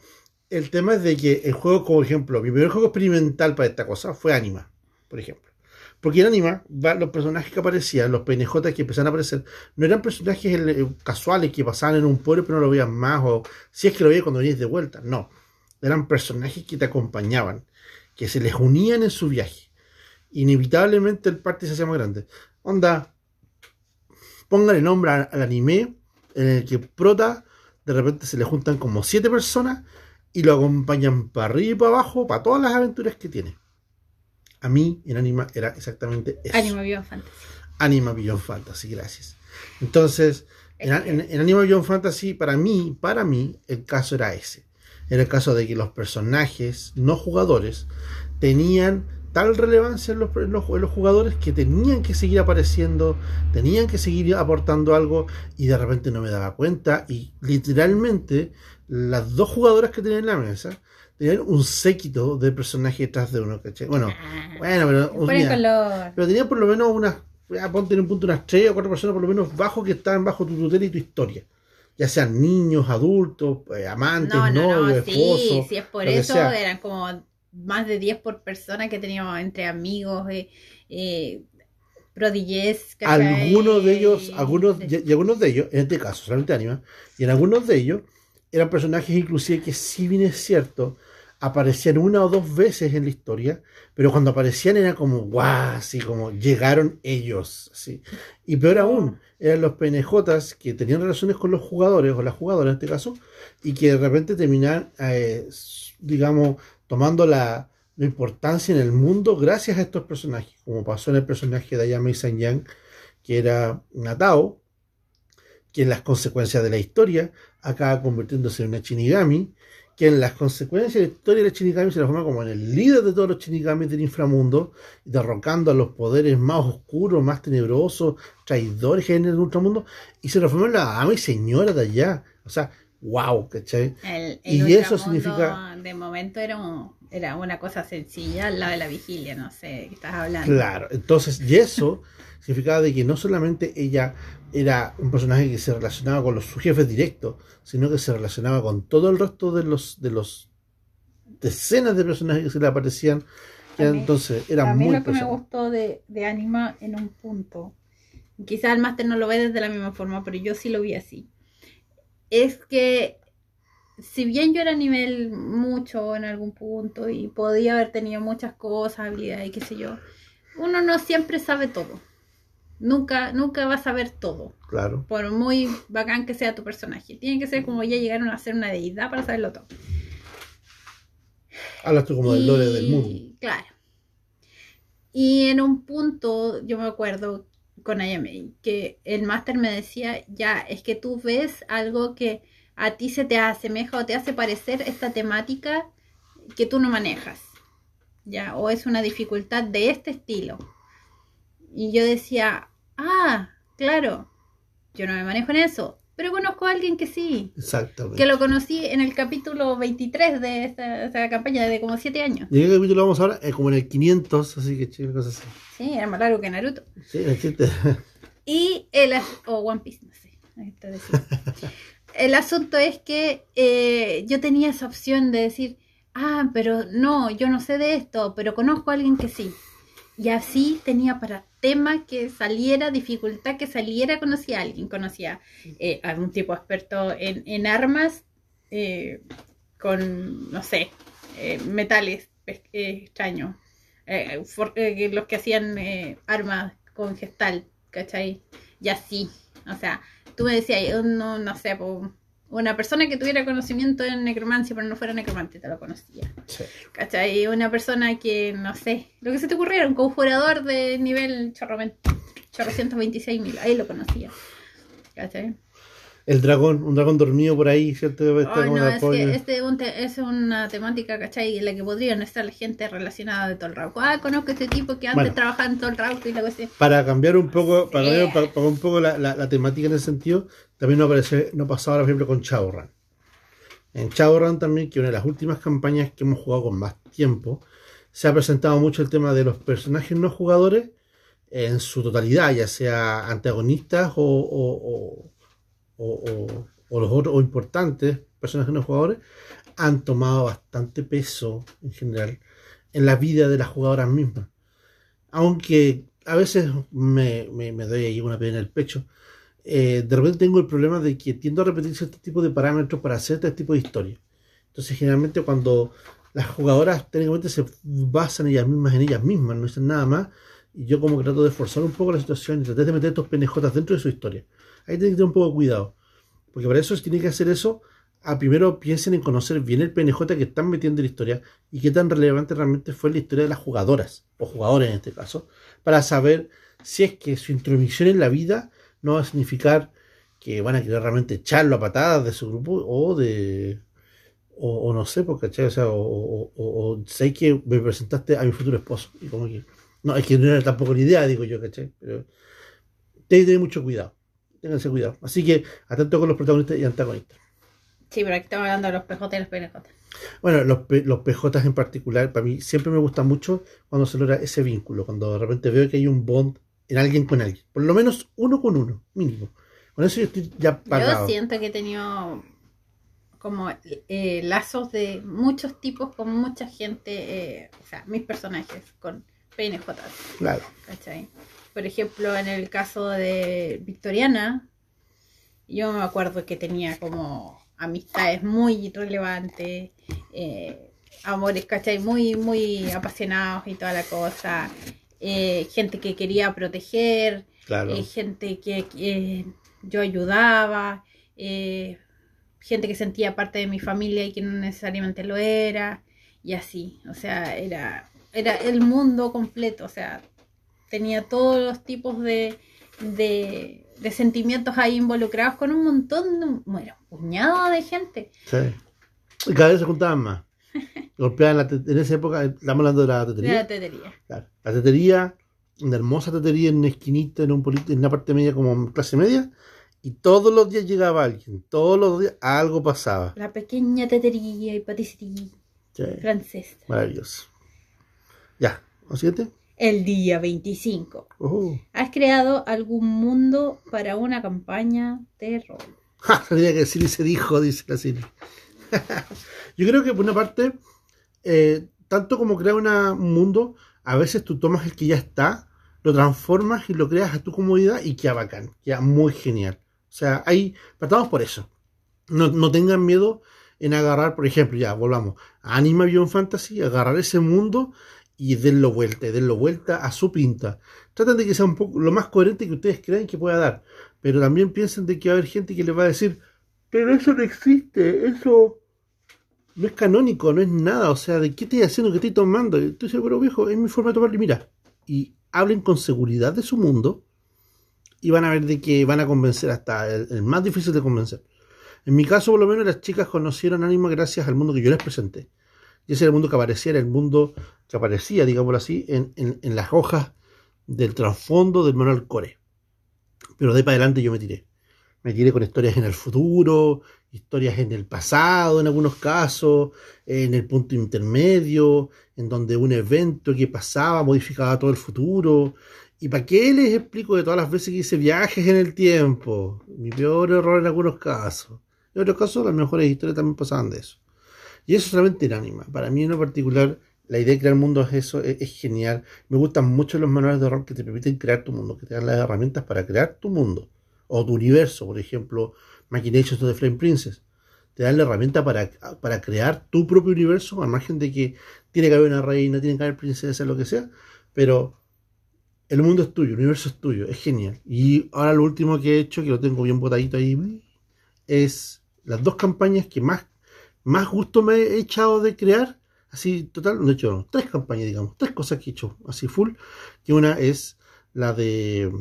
el tema es de que el juego, como ejemplo, mi primer juego experimental para esta cosa fue Anima, por ejemplo. Porque en Anima, los personajes que aparecían, los PNJ que empezaron a aparecer, no eran personajes eh, casuales que pasaban en un pueblo pero no lo veían más, o si es que lo veías cuando venías de vuelta. No. Eran personajes que te acompañaban, que se les unían en su viaje. Inevitablemente el party se hacía más grande. Onda, pónganle nombre al anime en el que Prota de repente se le juntan como siete personas y lo acompañan para arriba y para abajo para todas las aventuras que tiene a mí en Anima era exactamente eso. Anima Beyond Fantasy. Anima Beyond Fantasy, gracias. Entonces, en, Anima Beyond Fantasy, para mí, para mí, el caso era ese. Era el caso de que los personajes no jugadores tenían tal relevancia en los, los, jugadores que tenían que seguir apareciendo, tenían que seguir aportando algo y de repente no me daba cuenta y literalmente las dos jugadoras que tenían en la mesa tenían un séquito de personajes detrás de uno, ¿cachai? Bueno, ah, bueno, pero. pero tenía por lo menos unas. Ponte en un punto unas tres o cuatro personas por lo menos bajo que estaban bajo tu tutela y tu historia. Ya sean niños, adultos, eh, amantes, no, no, novios, no, sí, Sí, es por eso, eran como más de 10 por persona que teníamos entre amigos, eh, eh, Algunos de ellos, algunos, y, algunos de ellos, en este caso, solamente Anima, y en algunos de ellos eran personajes inclusive que si bien es cierto, aparecían una o dos veces en la historia, pero cuando aparecían era como, guau, así como llegaron ellos, así. Y peor aún, eran los PNJs que tenían relaciones con los jugadores, o las jugadoras en este caso, y que de repente terminaban, eh, digamos, tomando la, importancia en el mundo gracias a estos personajes, como pasó en el personaje de Ayame San Yang, que era Natao, que en las consecuencias de la historia acaba convirtiéndose en una Shinigami, que en las consecuencias de la historia de la Shinigami se transforma como en el líder de todos los Shinigamis del inframundo, derrocando a los poderes más oscuros, más tenebrosos, traidores que hay en el ultramundo, y se transforma en la ama y señora de allá. O sea, wow, ¿cachai? El, el Y eso significa- De momento era, un- era una cosa sencilla al lado de la vigilia, no sé qué estás hablando. Claro, entonces, y eso significaba de que no solamente ella era un personaje que se relacionaba con los, sus jefes directos, sino que se relacionaba con todo el resto de los, de los decenas de personajes que se le aparecían, que A mí- entonces era a mí muy lo que me gustó de, de Anima en un punto, quizás el máster no lo ve desde la misma forma, pero yo sí lo vi así, es que si bien yo era nivel mucho en algún punto y podía haber tenido muchas cosas, habilidades y qué sé yo, uno no siempre sabe todo. Nunca, nunca va a saber todo, Claro, por muy bacán que sea tu personaje. Tiene que ser como ya llegaron a ser una deidad para saberlo todo. hablas tú como del lore del mundo. Claro. Y en un punto, yo me acuerdo con Ayame, que el máster me decía, ya, es que tú ves algo que a ti se te asemeja o te hace parecer esta temática que tú no manejas. Ya, o es una dificultad de este estilo. Y yo decía, ah, claro, yo no me manejo en eso, pero conozco a alguien que sí. Exactamente. Que lo conocí en el capítulo 23 de esta, esta campaña de como 7 años. ¿Y en qué capítulo vamos ahora? Eh, como en el 500, así que chido, cosas así. Sí, era más largo que Naruto. Sí, el chiste. Y el o One Piece, no sé. decía. El asunto es que eh, yo tenía esa opción de decir, ah, pero no, yo no sé de esto, pero conozco a alguien que sí. Y así tenía para tema que saliera, dificultad que saliera, conocía a alguien, conocía eh, a un tipo experto en, en armas, eh, con, no sé, eh, metales eh, extraños, eh, los que hacían armas con gestal, ¿cachai? Y así, o sea, tú me decías, no, no sé, una persona que tuviera conocimiento en necromancia, pero no fuera necromante, te lo conocía. Sí. ¿Cachai? Una persona que, no sé, lo que se te ocurriera, un conjurador de nivel chorro, chorro 126 mil, ahí lo conocía. ¿Cachai? El dragón, un dragón dormido por ahí, ¿cierto? Como no, es que este es un te- es una temática, ¿cachai? En la que podrían estar la gente relacionada de todo el Rauco. Ah, conozco a este tipo que antes Bueno. trabajaba en todo el Rauco y la cosa. Para cambiar un poco, para cambiar para- para un poco la, la- la temática en ese sentido, también nos aparece, nos pasó ahora, por ejemplo, con Shadowrun. En Shadowrun también, que una de las últimas campañas que hemos jugado con más tiempo, se ha presentado mucho el tema de los personajes no jugadores en su totalidad, ya sea antagonistas o, o- o- o- los otros o importantes personajes no jugadores, han tomado bastante peso en general en la vida de las jugadoras mismas. Aunque a veces me, me, doy ahí una pena en el pecho, eh, de repente tengo el problema de que tiendo a repetir cierto tipo de parámetros para hacer este tipo de historia. Entonces, generalmente cuando las jugadoras técnicamente se basan ellas mismas en ellas mismas, no dicen nada más, y yo como que trato de forzar un poco la situación y tratar de meter estos PNJs dentro de su historia. Ahí tienen que tener un poco de cuidado, porque para eso tienen que hacer eso, a primero piensen en conocer bien el PNJ que están metiendo en la historia y qué tan relevante realmente fue la historia de las jugadoras, o jugadores en este caso, para saber si es que su intromisión en la vida no va a significar que van a querer realmente echarlo a patadas de su grupo o de o, no sé, porque ¿cachai? O sea, o, sé que me presentaste a mi futuro esposo y como que no, es que no era tampoco la idea, digo yo, ¿cachai? Pero tienen que tener mucho cuidado, ténganse cuidado. Así que atento con los protagonistas y antagonistas. Sí, pero aquí estamos hablando de los PJ y los PNJ. Bueno, los, los PJs en particular, para mí siempre me gusta mucho cuando se logra ese vínculo, cuando de repente veo que hay un bond en alguien con alguien, por lo menos uno con uno, mínimo. Con eso yo estoy ya pagado. Yo siento que he tenido como eh, lazos de muchos tipos con mucha gente, eh, o sea, mis personajes con PNJ, Claro, ¿cachai? Por ejemplo, en el caso de Victoriana, yo me acuerdo que tenía como amistades muy relevantes, eh, amores, ¿cachai? Muy, muy apasionados y toda la cosa, eh, gente que quería proteger, claro. eh, gente que, que yo ayudaba, gente que sentía parte de mi familia y que no necesariamente lo era, y así, o sea, era, era el mundo completo, o sea, tenía todos los tipos de, de, de sentimientos ahí involucrados con un montón de, bueno, un puñado de gente. Sí. Y cada vez se juntaban más. Golpeaban la en esa época, estamos hablando de la De tetería. la tetería. Claro. La tetería, una hermosa tetería en una esquinita, en, un polito- en una parte media como clase media, y todos los días llegaba alguien, todos los días algo pasaba. La pequeña tetería y paticería Sí, francesa. maravilloso. Ya, ¿lo siguiente? El día 25. Uh. ¿Has creado algún mundo para una campaña de rol? Ja, tenía que decir y se dijo, dice la Silvi. Yo creo que por una parte, eh, tanto como crear una- un mundo, a veces tú tomas el que ya está, lo transformas y lo creas a tu comodidad y queda bacán, queda muy genial. O sea, ahí partamos por eso. No, no tengan miedo en agarrar, por ejemplo, ya volvamos a Anima Beyond Fantasy, agarrar ese mundo y denlo vuelta, denlo vuelta a su pinta. Traten de que sea un poco lo más coherente que ustedes creen que pueda dar, pero también piensen de que va a haber gente que les va a decir, pero eso no existe, eso no es canónico, no es nada, o sea, ¿de qué estoy haciendo, qué estoy tomando? Estoy seguro, viejo, es mi forma de tomarlo y mira, y hablen con seguridad de su mundo y van a ver de que van a convencer hasta el, el más difícil de convencer. En mi caso, por lo menos, las chicas conocieron Anima gracias al mundo que yo les presenté. Y ese era el mundo que aparecía, el mundo que aparecía, digámoslo así, en, en- en las hojas del trasfondo del manual core. Pero de ahí para adelante yo me tiré. Me tiré con historias en el futuro, historias en el pasado en algunos casos, en el punto intermedio, en donde un evento que pasaba modificaba todo el futuro. ¿Y para qué les explico de todas las veces que hice viajes en el tiempo? Mi peor error en algunos casos. En otros casos, las mejores historias también pasaban de eso. Y eso solamente en anima. Para mí en lo particular, la idea de crear mundos es eso, es, genial. Me gustan mucho los manuales de rol que te permiten crear tu mundo, que te dan las herramientas para crear tu mundo. O tu universo, por ejemplo, Machinations of the Flame Princess. Te dan la herramienta para, para crear tu propio universo, al margen de que tiene que haber una reina, tiene que haber princesas, lo que sea. Pero el mundo es tuyo, el universo es tuyo, es genial. Y ahora lo último que he hecho, que lo tengo bien botadito ahí, es las dos campañas que más, más gusto me he echado de crear. Así, total, no he hecho no, tres campañas, digamos, tres cosas que he hecho así full. Que una es la de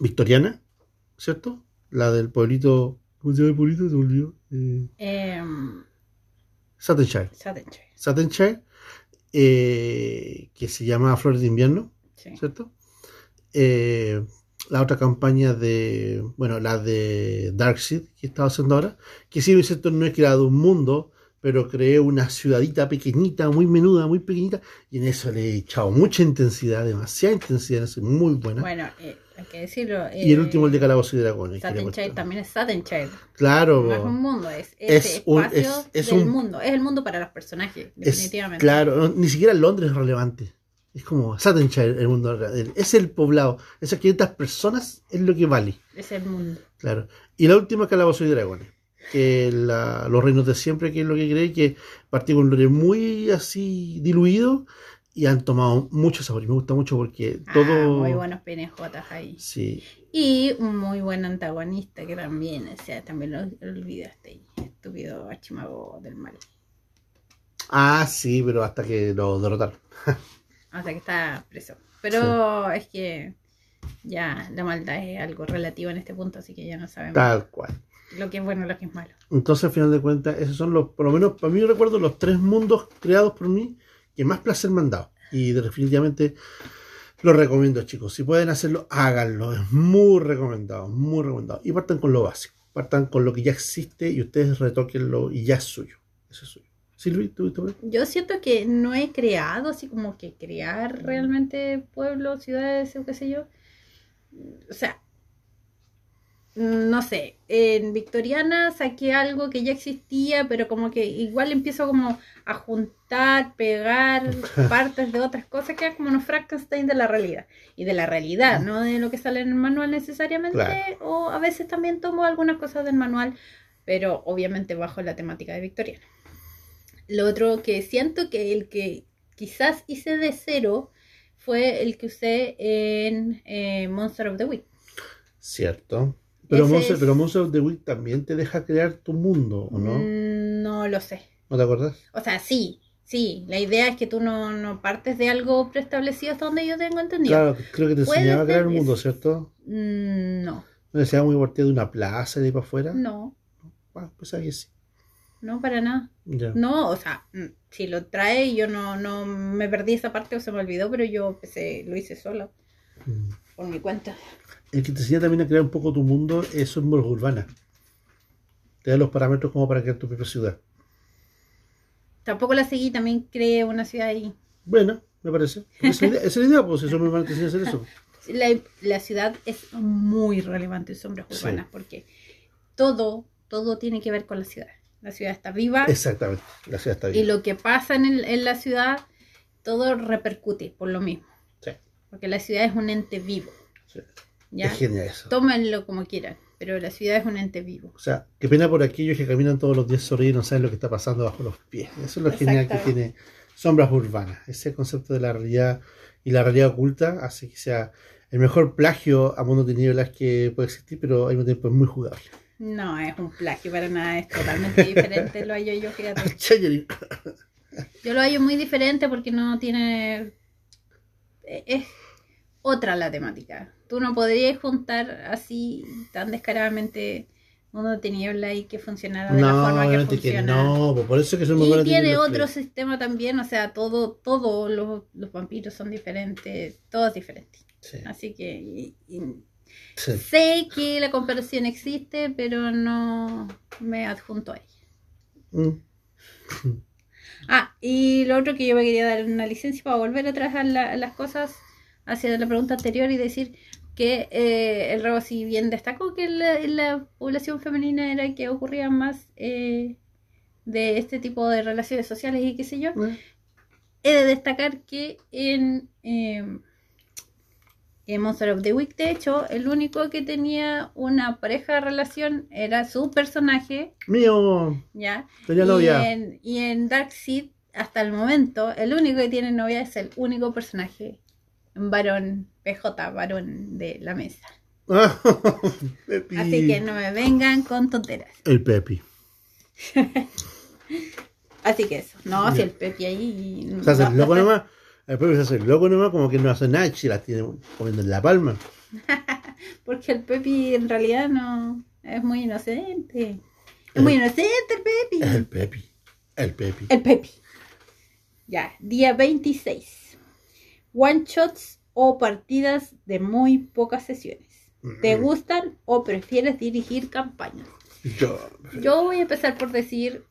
Victoriana, ¿cierto? La del pueblito, ¿cómo se llama el pueblito? Se olvidó. Eh, Em, Sattenshire. Sattenshire, Sattenshire, eh, que se llama Flores de Invierno. sí. ¿cierto? Eh, la otra campaña de, bueno, la de Darkseid que estaba haciendo ahora, que si bien es cierto no he creado un mundo, pero creé una ciudadita pequeñita, muy menuda, muy pequeñita, y en eso le he echado mucha intensidad, demasiada intensidad, es muy buena. Bueno, eh, hay que decirlo. y el eh, último, el de Calabozos y Dragones. Sattenshire puesto. también es Sattenshire. Claro, No es un mundo, es Es ese un- espacio es- es del un- mundo. Es el mundo para los personajes, es, definitivamente. claro, no, ni siquiera Londres es relevante. Es como Sattenshire, el mundo, es el poblado. Esas 500 personas es lo que vale. Es el mundo. Claro. Y la última es Calabozo y Dragones. Que la- los reinos de siempre, que es lo que creí, que partí con un lore muy así diluido y han tomado mucho sabor. Y me gusta mucho porque Ah, todo. muy buenos PNJ ahí. Sí. Y un muy buen antagonista que también, o sea, también lo olvidaste. Estúpido archimago del mal. Ah, sí, pero hasta que lo derrotaron. O sea que está preso. Pero es que ya la maldad es algo relativo en este punto, así que ya no sabemos Tal cual. lo que es bueno y lo que es malo. Entonces, al final de cuentas, esos son los, por lo menos para mí recuerdo los tres mundos creados por mí que más placer me han dado. Y definitivamente lo recomiendo, chicos. Si pueden hacerlo, háganlo. Es muy recomendado, muy recomendado. Y partan con lo básico. Partan con lo que ya existe y ustedes retóquenlo y ya es suyo. Eso es suyo. Silvi, ¿tú tú- Yo siento que no he creado así como que crear realmente pueblos, ciudades o qué sé yo. O sea, no sé, en Victoriana saqué algo que ya existía, pero como que igual empiezo como a juntar, pegar partes de otras cosas, que es como unos Frankenstein de la realidad. Y de la realidad, no de lo que sale en el manual necesariamente, Claro. o a veces también tomo algunas cosas del manual, pero obviamente bajo la temática de Victoriana. Lo otro que siento que el que quizás hice de cero fue el que usé en eh, Monster of the Week. Cierto. Pero Monster, es- pero Monster of the Week también te deja crear tu mundo, ¿o no? Mm, No lo sé. ¿No te acuerdas? O sea, sí, Sí, la idea es que tú no, no partes de algo preestablecido hasta donde yo tengo entendido. Claro, creo que te enseñaba a crear un mundo. ¿cierto? Mm, no, ¿No decía muy partido de una plaza y de ahí para afuera? no, Ah, pues ahí sí. No para nada. No, o sea, mm, si lo trae, yo no, no me perdí esa parte o se me olvidó, pero yo empecé, lo hice sola, Mm. por mi cuenta. El que te enseña también a crear un poco tu mundo es son muros urbanas. Te da los parámetros como para crear tu propia ciudad. Tampoco la seguí, también creé una ciudad ahí. Bueno, me parece. Esa es la idea, pues muy mal te a hacer eso. La, la ciudad es muy relevante en sombras Sí. urbanas porque todo, todo tiene que ver con la ciudad. La ciudad está viva Exactamente, la ciudad está y bien. lo que pasa en, el- en la ciudad, todo repercute por lo mismo. Sí, Porque la ciudad es un ente vivo. sí. ¿ya? Es genial eso. Tómenlo como quieran, pero la ciudad es un ente vivo. O sea, qué pena por aquellos que caminan todos los días sobre y no saben lo que está pasando bajo los pies. Eso es lo genial que tiene Sombras Urbanas. Ese concepto de la realidad y la realidad oculta hace que sea el mejor plagio a Mundo de Tinieblas que puede existir, pero al mismo tiempo es muy jugable. No es un plagio para nada, es totalmente diferente. Lo hallo yo, fíjate. Yo lo hallo muy diferente porque no tiene. Es otra la temática. Tú no podrías juntar así tan descaradamente Mundo de Tiniebla y que funcionara de la No, forma que obviamente que, funciona. no, por eso es que son muy Y tiene otro sistema también, o sea, todo, todos los, los vampiros son diferentes, todo es diferente. Sí, Así que y- y sí. sé que la comparación existe, pero no me adjunto a ella. Mm. Ah, y lo otro que yo me quería dar una licencia para volver a trabajar la- las cosas hacia la pregunta anterior y decir que eh, el robo si bien destacó que la, la población femenina era que ocurría más eh, de este tipo de relaciones sociales y qué sé yo, Eh, he de destacar que en, eh, en Monster of the Week, de hecho, el único que tenía una pareja de relación era su personaje, Mío, ¿ya? tenía y, novia. En, y en Darkseid, hasta el momento, el único que tiene novia es el único personaje, varón PJ, varón de la mesa. Pepi. Así que no me vengan con tonteras. El Pepi. Así que eso, no, si el Pepi ahí... Se hace no, el loco no, nomás. El Pepi se hace el loco nomás, como que no hace nada y se la tiene comiendo en la palma. Porque el Pepi en realidad no es muy inocente. Es muy inocente el Pepi. El Pepi. El Pepi. El Pepi. Ya, día 26. One shots o partidas de muy pocas sesiones. ¿Te gustan o prefieres dirigir campañas? Yo. Yo voy a empezar por decir,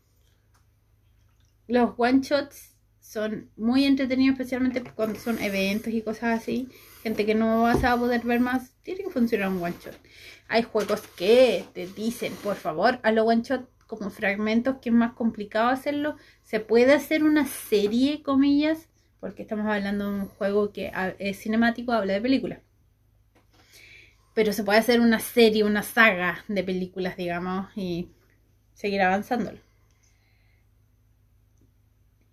los one shots son muy entretenidos, especialmente cuando son eventos y cosas así. Gente que no vas a poder ver más, tiene que funcionar un one shot. Hay juegos que te dicen, por favor, los one shot como fragmentos, que es más complicado hacerlo. Se puede hacer una serie, comillas, porque estamos hablando de un juego que ah, es cinemático, habla de películas. Pero se puede hacer una serie, una saga de películas, digamos, y seguir avanzándolo.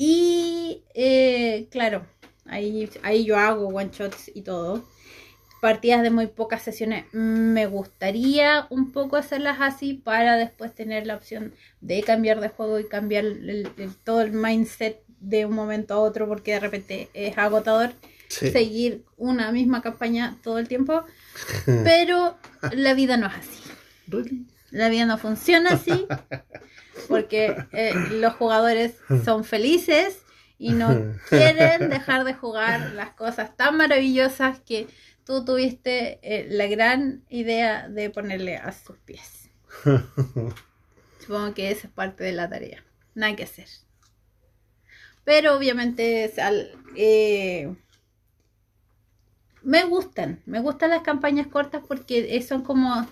Y eh, claro, ahí, ahí yo hago one shots y todo. Partidas de muy pocas sesiones. Me gustaría un poco hacerlas así para después tener la opción de cambiar de juego y cambiar el- el- todo el mindset de un momento a otro porque de repente es agotador Sí. seguir una misma campaña todo el tiempo. Pero la vida no es así. La vida no funciona así porque eh, los jugadores son felices y no quieren dejar de jugar las cosas tan maravillosas que tú tuviste eh, la gran idea de ponerle a sus pies. Supongo que esa es parte de la tarea. Nada que hacer. Pero obviamente eh, me gustan, me gustan las campañas cortas porque son como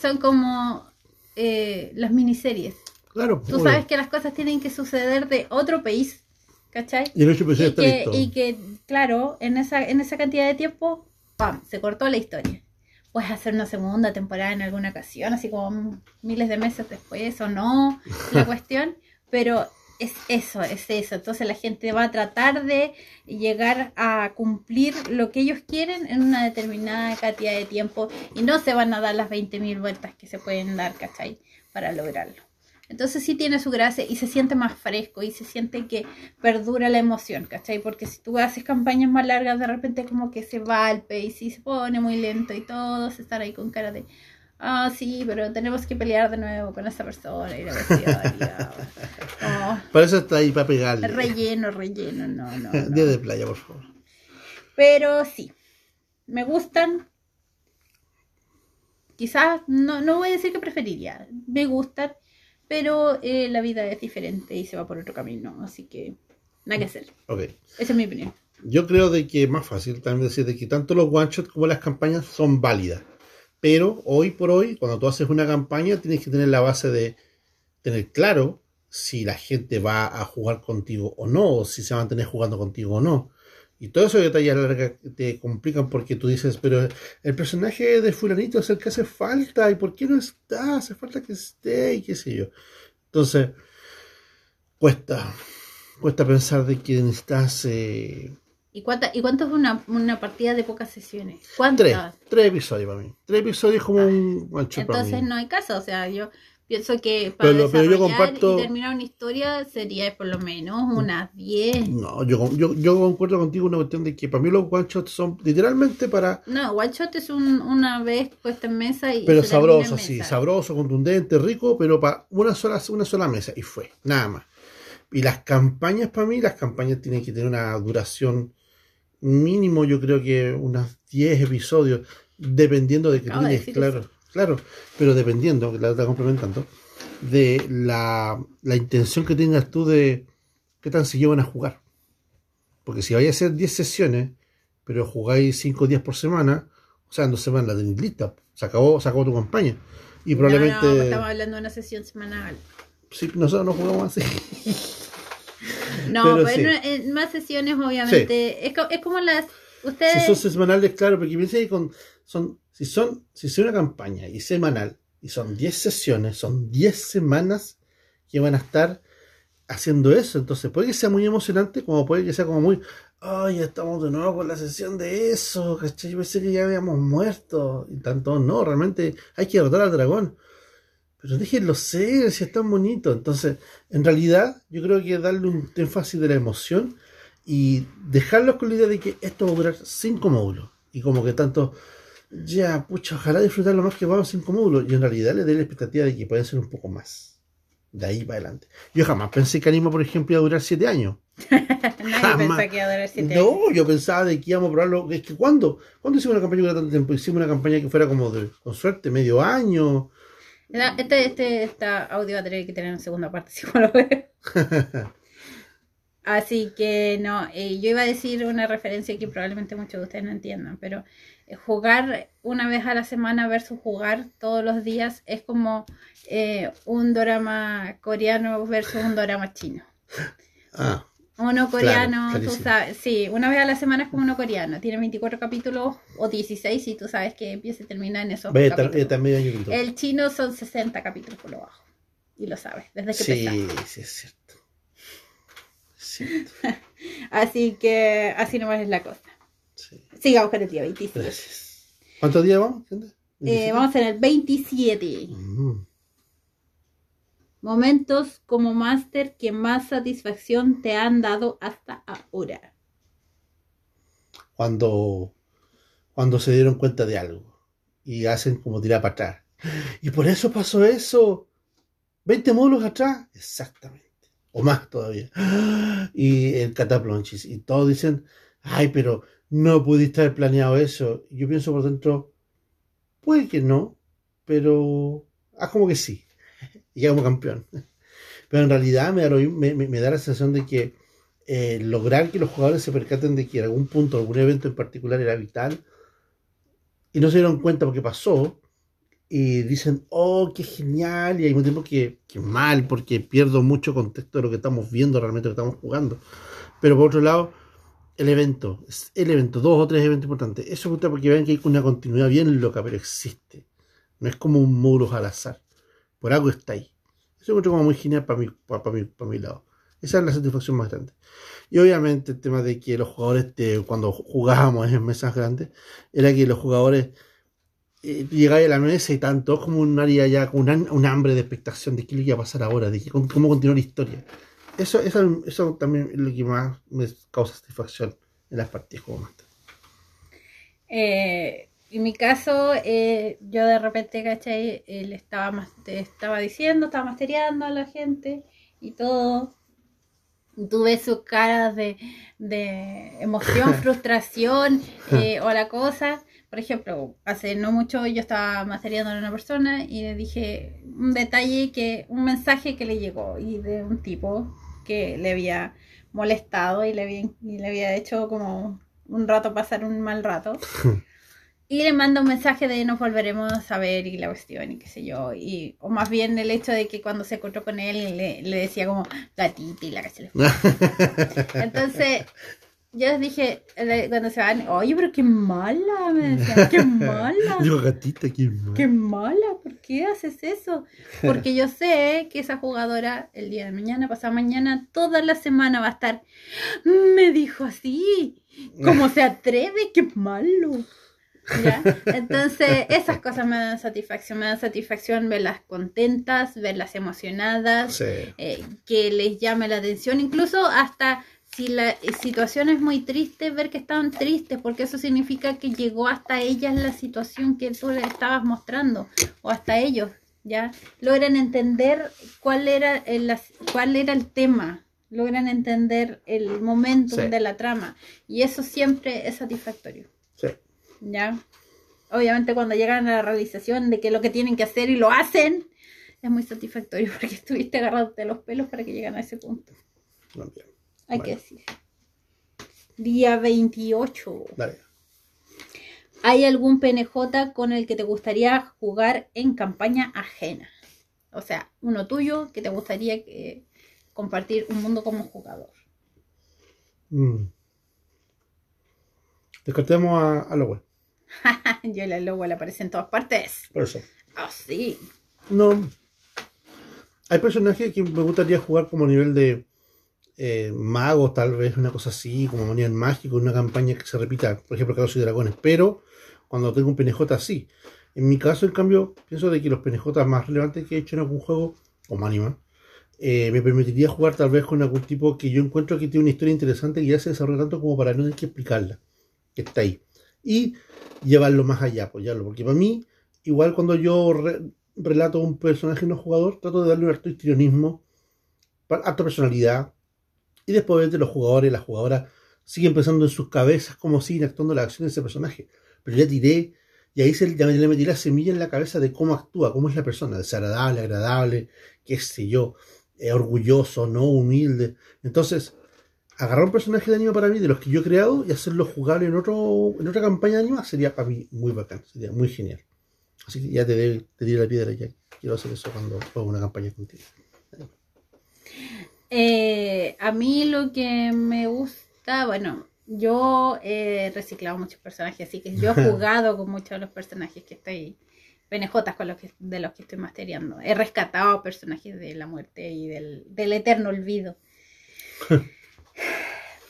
son como eh, las miniseries. Claro, Tú sabes que las cosas tienen que suceder de otro país, ¿cachai? Y el hecho de Y está que, listo. y que, claro, en esa, en esa cantidad de tiempo, ¡pam! Se cortó la historia. Puedes hacer una segunda temporada en alguna ocasión, así como miles de meses después o no, la cuestión, pero es eso, es eso. Entonces la gente va a tratar de llegar a cumplir lo que ellos quieren en una determinada cantidad de tiempo y no se van a dar las 20.000 vueltas que se pueden dar, ¿cachai? Para lograrlo. Entonces sí tiene su gracia y se siente más fresco y se siente que perdura la emoción, ¿cachai? Porque si tú haces campañas más largas, de repente como que se va el pace y se pone muy lento y todos están ahí con cara de, ah, sí, pero tenemos que pelear de nuevo con esa persona y la oh. Para eso está ahí, para pegarle. Relleno, relleno, no, no. Día de playa, por favor. Pero sí, me gustan. Quizás, no, no voy a decir que preferiría, me gustan, pero eh, la vida es diferente y se va por otro camino, así que nada que hacer. Ok. Esa es mi opinión. Yo creo de que es más fácil también decir de que tanto los one shots como las campañas son válidas. Pero hoy por hoy, cuando tú haces una campaña, tienes que tener la base de tener claro si la gente va a jugar contigo o no, o si se va a mantener jugando contigo o no. Y todos esos detalles te complican porque tú dices, pero el personaje de fulanito es el que hace falta, ¿y por qué no está? Hace falta que esté, y qué sé yo. Entonces, cuesta, cuesta pensar de que necesitas eh, ¿Y, cuánta, ¿Y cuánto es una, una partida de pocas sesiones? Tres, tres episodios para mí. Tres episodios como un Entonces no hay caso, o sea, yo pienso que para pero, desarrollar yo comparto... y terminar una historia sería por lo menos unas 10. No, yo, yo, yo concuerdo contigo una cuestión de que para mí los one shots son literalmente para... No, one shot es un, una vez puesta en mesa y... Pero sabroso, sí, sabroso, contundente, rico, pero para una sola, una sola mesa y fue, nada más. Y las campañas para mí, las campañas tienen que tener una duración mínimo yo creo que unos 10 episodios, dependiendo de que tienes, claro, claro, pero dependiendo, que la está complementando, de la, la, intención que tengas tú de qué tan se llevan a jugar. Porque si vais a hacer 10 sesiones, pero jugáis 5 días por semana, o sea, en dos semanas la tenéis lista, se acabó, se acabó tu campaña. Y probablemente. No, estamos hablando de una sesión semanal. Sí, nosotros no jugamos así. No, pero, en más sesiones, obviamente. Es, es, como las. Ustedes... Si son semanales, claro, porque piensa que con, son, si son, si es una campaña y semanal, y son 10 sesiones, son 10 semanas que van a estar haciendo eso. Entonces puede que sea muy emocionante, como puede que sea como muy, ay, estamos de nuevo con la sesión de eso, ¿cachai? Yo pensé que ya habíamos muerto. Y tanto, no, realmente hay que derrotar al dragón. Pero déjenlo ser, si es tan bonito. Entonces, en realidad, yo creo que darle un énfasis de la emoción y dejarlos con la idea de que esto va a durar cinco módulos. Y como que tanto, ya, pucha, ojalá disfrutar lo más que vamos cinco módulos. Y en realidad le dé la expectativa de que pueden ser un poco más. De ahí para adelante. Yo jamás pensé que Anima, por ejemplo, iba a durar siete años. Nadie pensaba que iba a durar siete años. No, yo pensaba de que íbamos a probarlo. Es que ¿cuándo? ¿Cuándo hicimos una campaña que tanto tiempo? Hicimos una campaña que fuera como de, con suerte, medio año este, este esta audio va a tener que tener una segunda parte, si lo veo. Así que no, eh, yo iba a decir una referencia que probablemente muchos de ustedes no entiendan, pero eh, jugar una vez a la semana versus jugar todos los días es como eh, un drama coreano versus un drama chino. Ah. Uno coreano, tú sabes, sí, una vez a la semana es como uno coreano, tiene 24 capítulos o 16 y tú sabes que empieza y termina en esos capítulos. El chino son 60 capítulos por lo bajo y lo sabes, desde que Sí, sí, es cierto. así que así nomás es la cosa. Sí. Sigamos con el día 27. Gracias. ¿Cuántos días vamos? Eh, vamos en el 27. Momentos como máster que más satisfacción te han dado hasta ahora. Cuando, cuando se dieron cuenta de algo y hacen como tirar para atrás. Y por eso pasó eso. 20 módulos atrás. Exactamente. O más todavía. Y el cataplonchis. Y todos dicen, ay, pero no pudiste haber planeado eso. Yo pienso por dentro, puede que no, pero haz como que sí y como campeón. Pero en realidad me da, me, da la sensación de que eh, lograr que los jugadores se percaten de que en algún punto, algún evento en particular era vital, y no se dieron cuenta porque pasó, y dicen, oh, qué genial, y al mismo tiempo que, que, mal, porque pierdo mucho contexto de lo que estamos viendo, realmente lo que estamos jugando. Pero por otro lado, el evento, el evento, dos o tres eventos importantes. Eso me gusta porque vean que hay una continuidad bien loca, pero existe. No es como un muro al azar. Por algo está ahí. Eso es como muy genial para mi, para, para, mi lado. Esa es la satisfacción más grande. Y obviamente el tema de que los jugadores, cuando jugábamos en mesas grandes, era que los jugadores eh, llegáis a la mesa y tanto como un área ya con un, un hambre de expectación de qué le iba a pasar ahora, de cómo continuar la historia. Eso, eso, eso también es lo que más me causa satisfacción en las partidas como Master. Eh, en mi caso, eh, yo de repente, ¿cachai? le estaba, estaba diciendo, estaba mastereando a la gente y todo. Tú ves sus caras de, de emoción, frustración eh, o la cosa. Por ejemplo, hace no mucho yo estaba mastereando a una persona y le dije un detalle que, un mensaje que le llegó y de un tipo que le había molestado y le había, y le había hecho como un rato pasar un mal rato. Y le manda un mensaje de nos volveremos a ver y la cuestión y qué sé yo. Y, o más bien el hecho de que cuando se encontró con él le, le decía como gatita y la que se le fue. Entonces, yo les dije, cuando se van, oye, pero qué mala, me decían, qué mala. Digo, gatita, qué mala. Qué mala, ¿por qué haces eso? Porque yo sé que esa jugadora el día de mañana, pasado mañana, toda la semana va a estar, me dijo así, ¿cómo se atreve? Qué malo. Entonces, esas cosas me dan satisfacción. Me dan satisfacción verlas contentas, verlas emocionadas, eh, que les llame la atención, incluso hasta si la situación es muy triste, ver que estaban tristes, porque eso significa que llegó hasta ellas la situación que tú les estabas mostrando, o hasta ellos, ¿ya? Logran entender cuál era el, cuál era el tema, logran entender el momento de la trama, y eso siempre es satisfactorio. ¿ya? Obviamente cuando llegan a la realización de que lo que tienen que hacer y lo hacen, es muy satisfactorio porque estuviste agarrándote los pelos para que lleguen a ese punto. Hay que decir. Día 28. ¿Hay algún PNJ con el que te gustaría jugar en campaña ajena? O sea, uno tuyo que te gustaría que, compartir un mundo como jugador. Mm. Descartemos a, a web. Yo la logo la aparece en todas partes. Por eso. Ah, sí. No. Hay personajes que me gustaría jugar como nivel de eh, magos, tal vez, una cosa así, como nivel mágico, una campaña que se repita, por ejemplo, Carlos y Dragones. Pero cuando tengo un PNJ así. En mi caso, en cambio, pienso de que los PNJ más relevantes que he hecho en algún juego, como anima, eh, me permitiría jugar tal vez con algún tipo que yo encuentro que tiene una historia interesante y ya se desarrolla tanto como para no tener que explicarla. Que está ahí. Y llevarlo más allá, apoyarlo. Porque para mí, igual cuando yo relato un personaje no jugador, trato de darle un harto histrionismo, harta personalidad, y después de los jugadores, las jugadoras siguen pensando en sus cabezas como siguen actuando la acción de ese personaje. Pero ya tiré, y ahí se, le metí la semilla en la cabeza de cómo actúa, cómo es la persona, desagradable, agradable, qué sé yo, eh, orgulloso, no humilde. Entonces, agarrar un personaje de anime para mí, de los que yo he creado, y hacerlo jugable en, otro, en otra campaña de anime, sería para mí muy bacán, sería muy genial. Así que ya te, te diré la piedra, ya quiero hacer eso cuando hago una campaña contigo. Eh, a mí lo que me gusta, bueno, yo he reciclado muchos personajes, así que yo he jugado con muchos de los personajes que estoy, PNJ con los que, de los que estoy masteriando. He rescatado personajes de la muerte y del, del eterno olvido.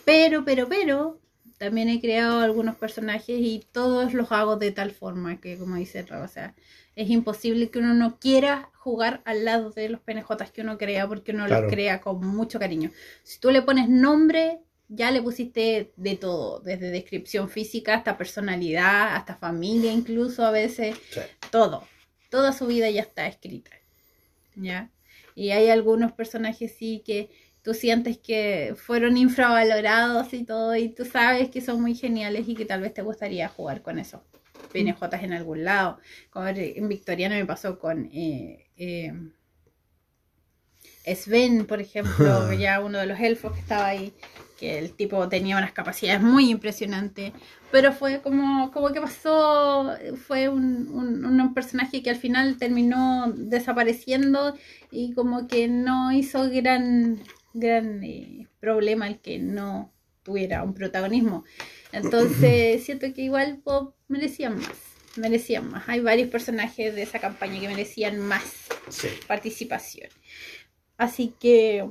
Pero, pero, pero, también he creado algunos personajes y todos los hago de tal forma que, como dice Rob, o sea, es imposible que uno no quiera jugar al lado de los PNJs que uno crea porque uno los crea con mucho cariño. Si tú le pones nombre, ya le pusiste de todo, desde descripción física hasta personalidad, hasta familia incluso a veces, todo. Toda su vida ya está escrita. ¿Ya? Y hay algunos personajes sí que tú sientes que fueron infravalorados y todo, y tú sabes que son muy geniales y que tal vez te gustaría jugar con esos PNJs en algún lado. Como en Victoriano me pasó con eh, eh, Sven, por ejemplo, ya uno de los elfos que estaba ahí, que el tipo tenía unas capacidades muy impresionantes, pero fue como, como que pasó, fue un, un personaje que al final terminó desapareciendo y como que no hizo gran gran eh, problema el que no tuviera un protagonismo. Entonces, siento que igual Bob merecían más. Merecían más. Hay varios personajes de esa campaña que merecían más participación. Así que,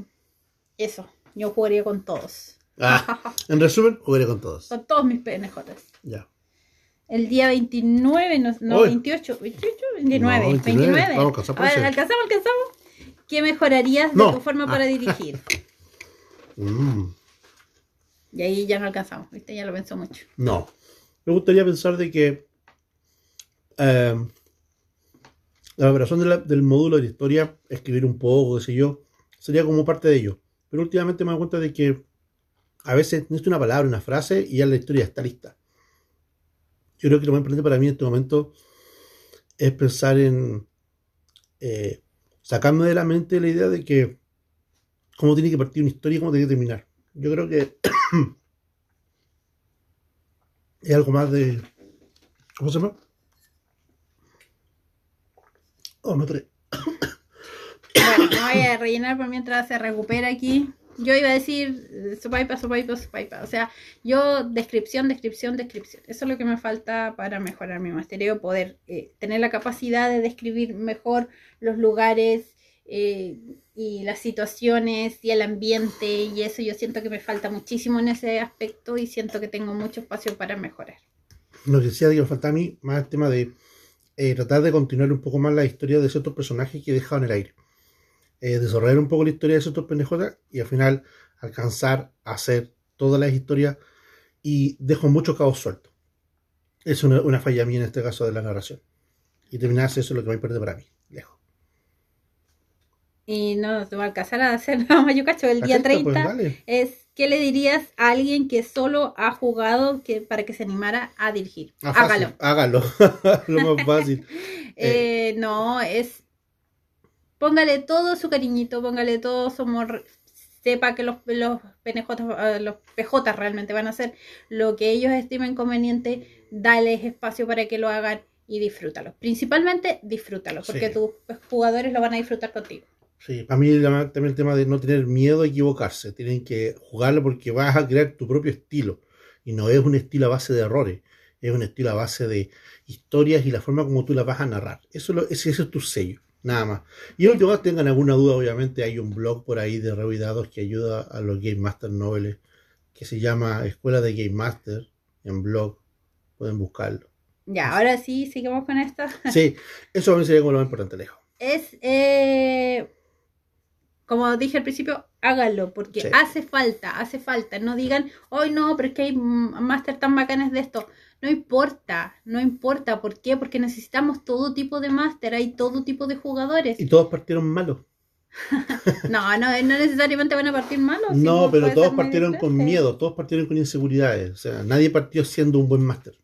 eso. Yo jugaría con todos. Ah, en resumen, jugaría con todos. Con todos mis PNJs. Ya. el día 29, no, no 28, 28, 29, No, 29. 29. Vamos. ¿alcanzamos, alcanzamos? ¿Qué mejorarías de No. tu forma Ah. para dirigir? Mm, Y ahí ya no alcanzamos, ¿viste? Ya lo pensó mucho. no. Me gustaría pensar de que eh, la de la- del módulo de la historia, escribir un poco, qué sé yo, sería como parte de ello. Pero últimamente me doy cuenta de que a veces necesito una palabra, una frase y ya la historia está lista. Yo creo que lo más importante para mí en este momento es pensar en eh, sacarme de la mente la idea de que cómo tiene que partir una historia y cómo tiene que terminar. Yo creo que es algo más de. ¿Cómo se llama? Oh, me. Bueno, me voy a rellenar por mientras se recupera aquí. Yo iba a decir eh, sopaipa, sopaipa, sopaipa. O sea, yo descripción, descripción, descripción. Eso es lo que me falta para mejorar mi mastereo, poder eh, tener la capacidad de describir mejor los lugares eh, y las situaciones y el ambiente y eso yo siento que me falta muchísimo en ese aspecto y siento que tengo mucho espacio para mejorar. Lo que decía que me falta a mí, más el tema de eh, tratar de continuar un poco más la historia de ciertos personajes que he dejado en el aire. Eh, desarrollar un poco la historia de ciertos pendejotas y al final alcanzar a hacer todas las historias y dejo muchos cabos sueltos. Es una, una falla mía en este caso de la narración. Y terminarse eso es lo que me pierde para mí. Lejos. Y no te va a alcanzar a hacer nada más, yo cacho, el día Perfecto, 30. pues, es ¿qué le dirías a alguien que solo ha jugado que para que se animara a dirigir? Ah, Hágalo. Hágalo. lo más fácil. Eh, no, es póngale todo su cariñito, póngale todo su amor, sepa que los, los PNJ, eh, los PJ realmente van a hacer lo que ellos estimen conveniente, dales espacio para que lo hagan y disfrútalo. Principalmente disfrútalo, porque Sí. tus jugadores lo van a disfrutar contigo. Sí, para mí también el tema de no tener miedo a equivocarse. Tienen que jugarlo porque vas a crear tu propio estilo. Y no es un estilo a base de errores. Es un estilo a base de historias y la forma como tú las vas a narrar. Eso, lo- ese, ese es tu sello. Nada más. Y último caso, tengan alguna duda, obviamente hay un blog por ahí de Revidados que ayuda a los Game Master Noveles que se llama Escuela de Game Master en blog. Pueden buscarlo. Ya, ahora sí, sigamos con esto. Sí, eso a mí sería como lo más importante, lejos. es, eh, como dije al principio, háganlo, porque Sí. hace falta, hace falta. No digan, hoy no, pero es que hay máster tan bacanes de esto. No importa, no importa. ¿Por qué? Porque necesitamos todo tipo de máster, hay todo tipo de jugadores. Y todos partieron malos. No, no, no necesariamente van a partir malos. No, pero todos partieron con miedo, todos partieron con inseguridades. O sea, nadie partió siendo un buen máster.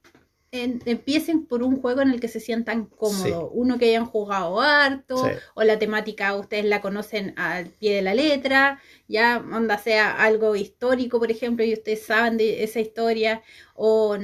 en- empiecen por un juego en el que se sientan cómodos, uno que hayan jugado harto, Sí. o la temática ustedes la conocen al pie de la letra, ya onda sea algo histórico, por ejemplo, y ustedes saben de esa historia, o,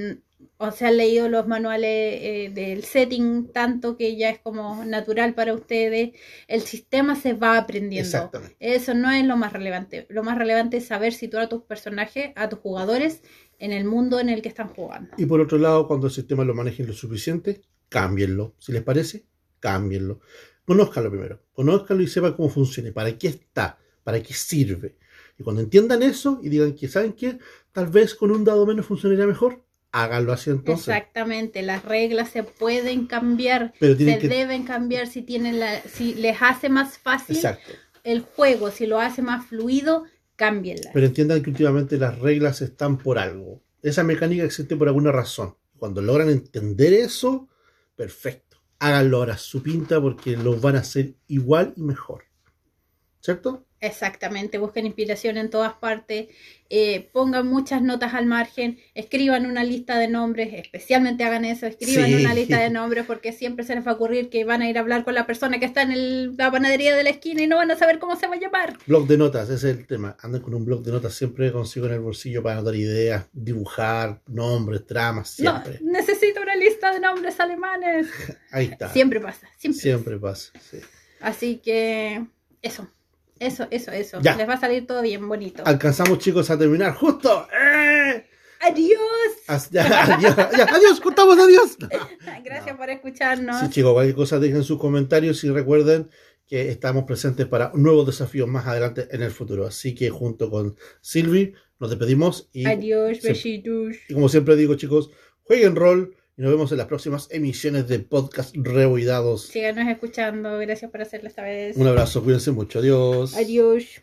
o se han leído los manuales eh, del setting tanto que ya es como natural para ustedes, el sistema se va aprendiendo. Exactamente. Eso no es lo más relevante. Lo más relevante es saber situar a tus personajes, a tus jugadores, en el mundo en el que están jugando. Y por otro lado, cuando el sistema lo manejen lo suficiente, cámbienlo. Si les parece, cámbienlo. Conózcanlo primero. Conózcanlo y sepan cómo funciona, para qué está, para qué sirve. Y cuando entiendan eso y digan que, ¿saben qué? Tal vez con un dado menos funcionaría mejor, háganlo así entonces. Exactamente, las reglas se pueden cambiar, Pero se que... deben cambiar si tienen la, si les hace más fácil Exacto. el juego, si lo hace más fluido, cámbienla. Pero entiendan que últimamente las reglas están por algo. Esa mecánica existe por alguna razón. Cuando logran entender eso, perfecto. Háganlo ahora a su pinta porque lo van a hacer igual y mejor. ¿Cierto? Exactamente, busquen inspiración en todas partes, eh, pongan muchas notas al margen, escriban una lista de nombres, especialmente hagan eso, escriban Sí. una lista de nombres porque siempre se les va a ocurrir que van a ir a hablar con la persona que está en el- la panadería de la esquina y no van a saber cómo se va a llamar. Blog de notas, ese es el tema. Anden con un blog de notas siempre consigo en el bolsillo para anotar ideas, dibujar, nombres, tramas, No, siempre. necesito una lista de nombres alemanes. Ahí está. Siempre pasa, siempre. Siempre pasa. sí. Así que eso, eso, eso, eso. Ya. Les va a salir todo bien bonito. Alcanzamos, chicos, a terminar. ¡Justo! ¡Eh! Adiós. As- ya, adiós, ya, adiós, cortamos, adiós. Gracias por escucharnos. Sí, chicos, cualquier cosa dejen sus comentarios y recuerden que estamos presentes para nuevos desafíos más adelante en el futuro. Así que junto con Silvi nos despedimos y, Adiós, besitos. y como siempre digo, chicos, jueguen rol Y nos vemos en las próximas emisiones de Podcast Reboidados. Síganos escuchando. Gracias por hacerlo esta vez. Un abrazo, cuídense mucho. Adiós. Adiós.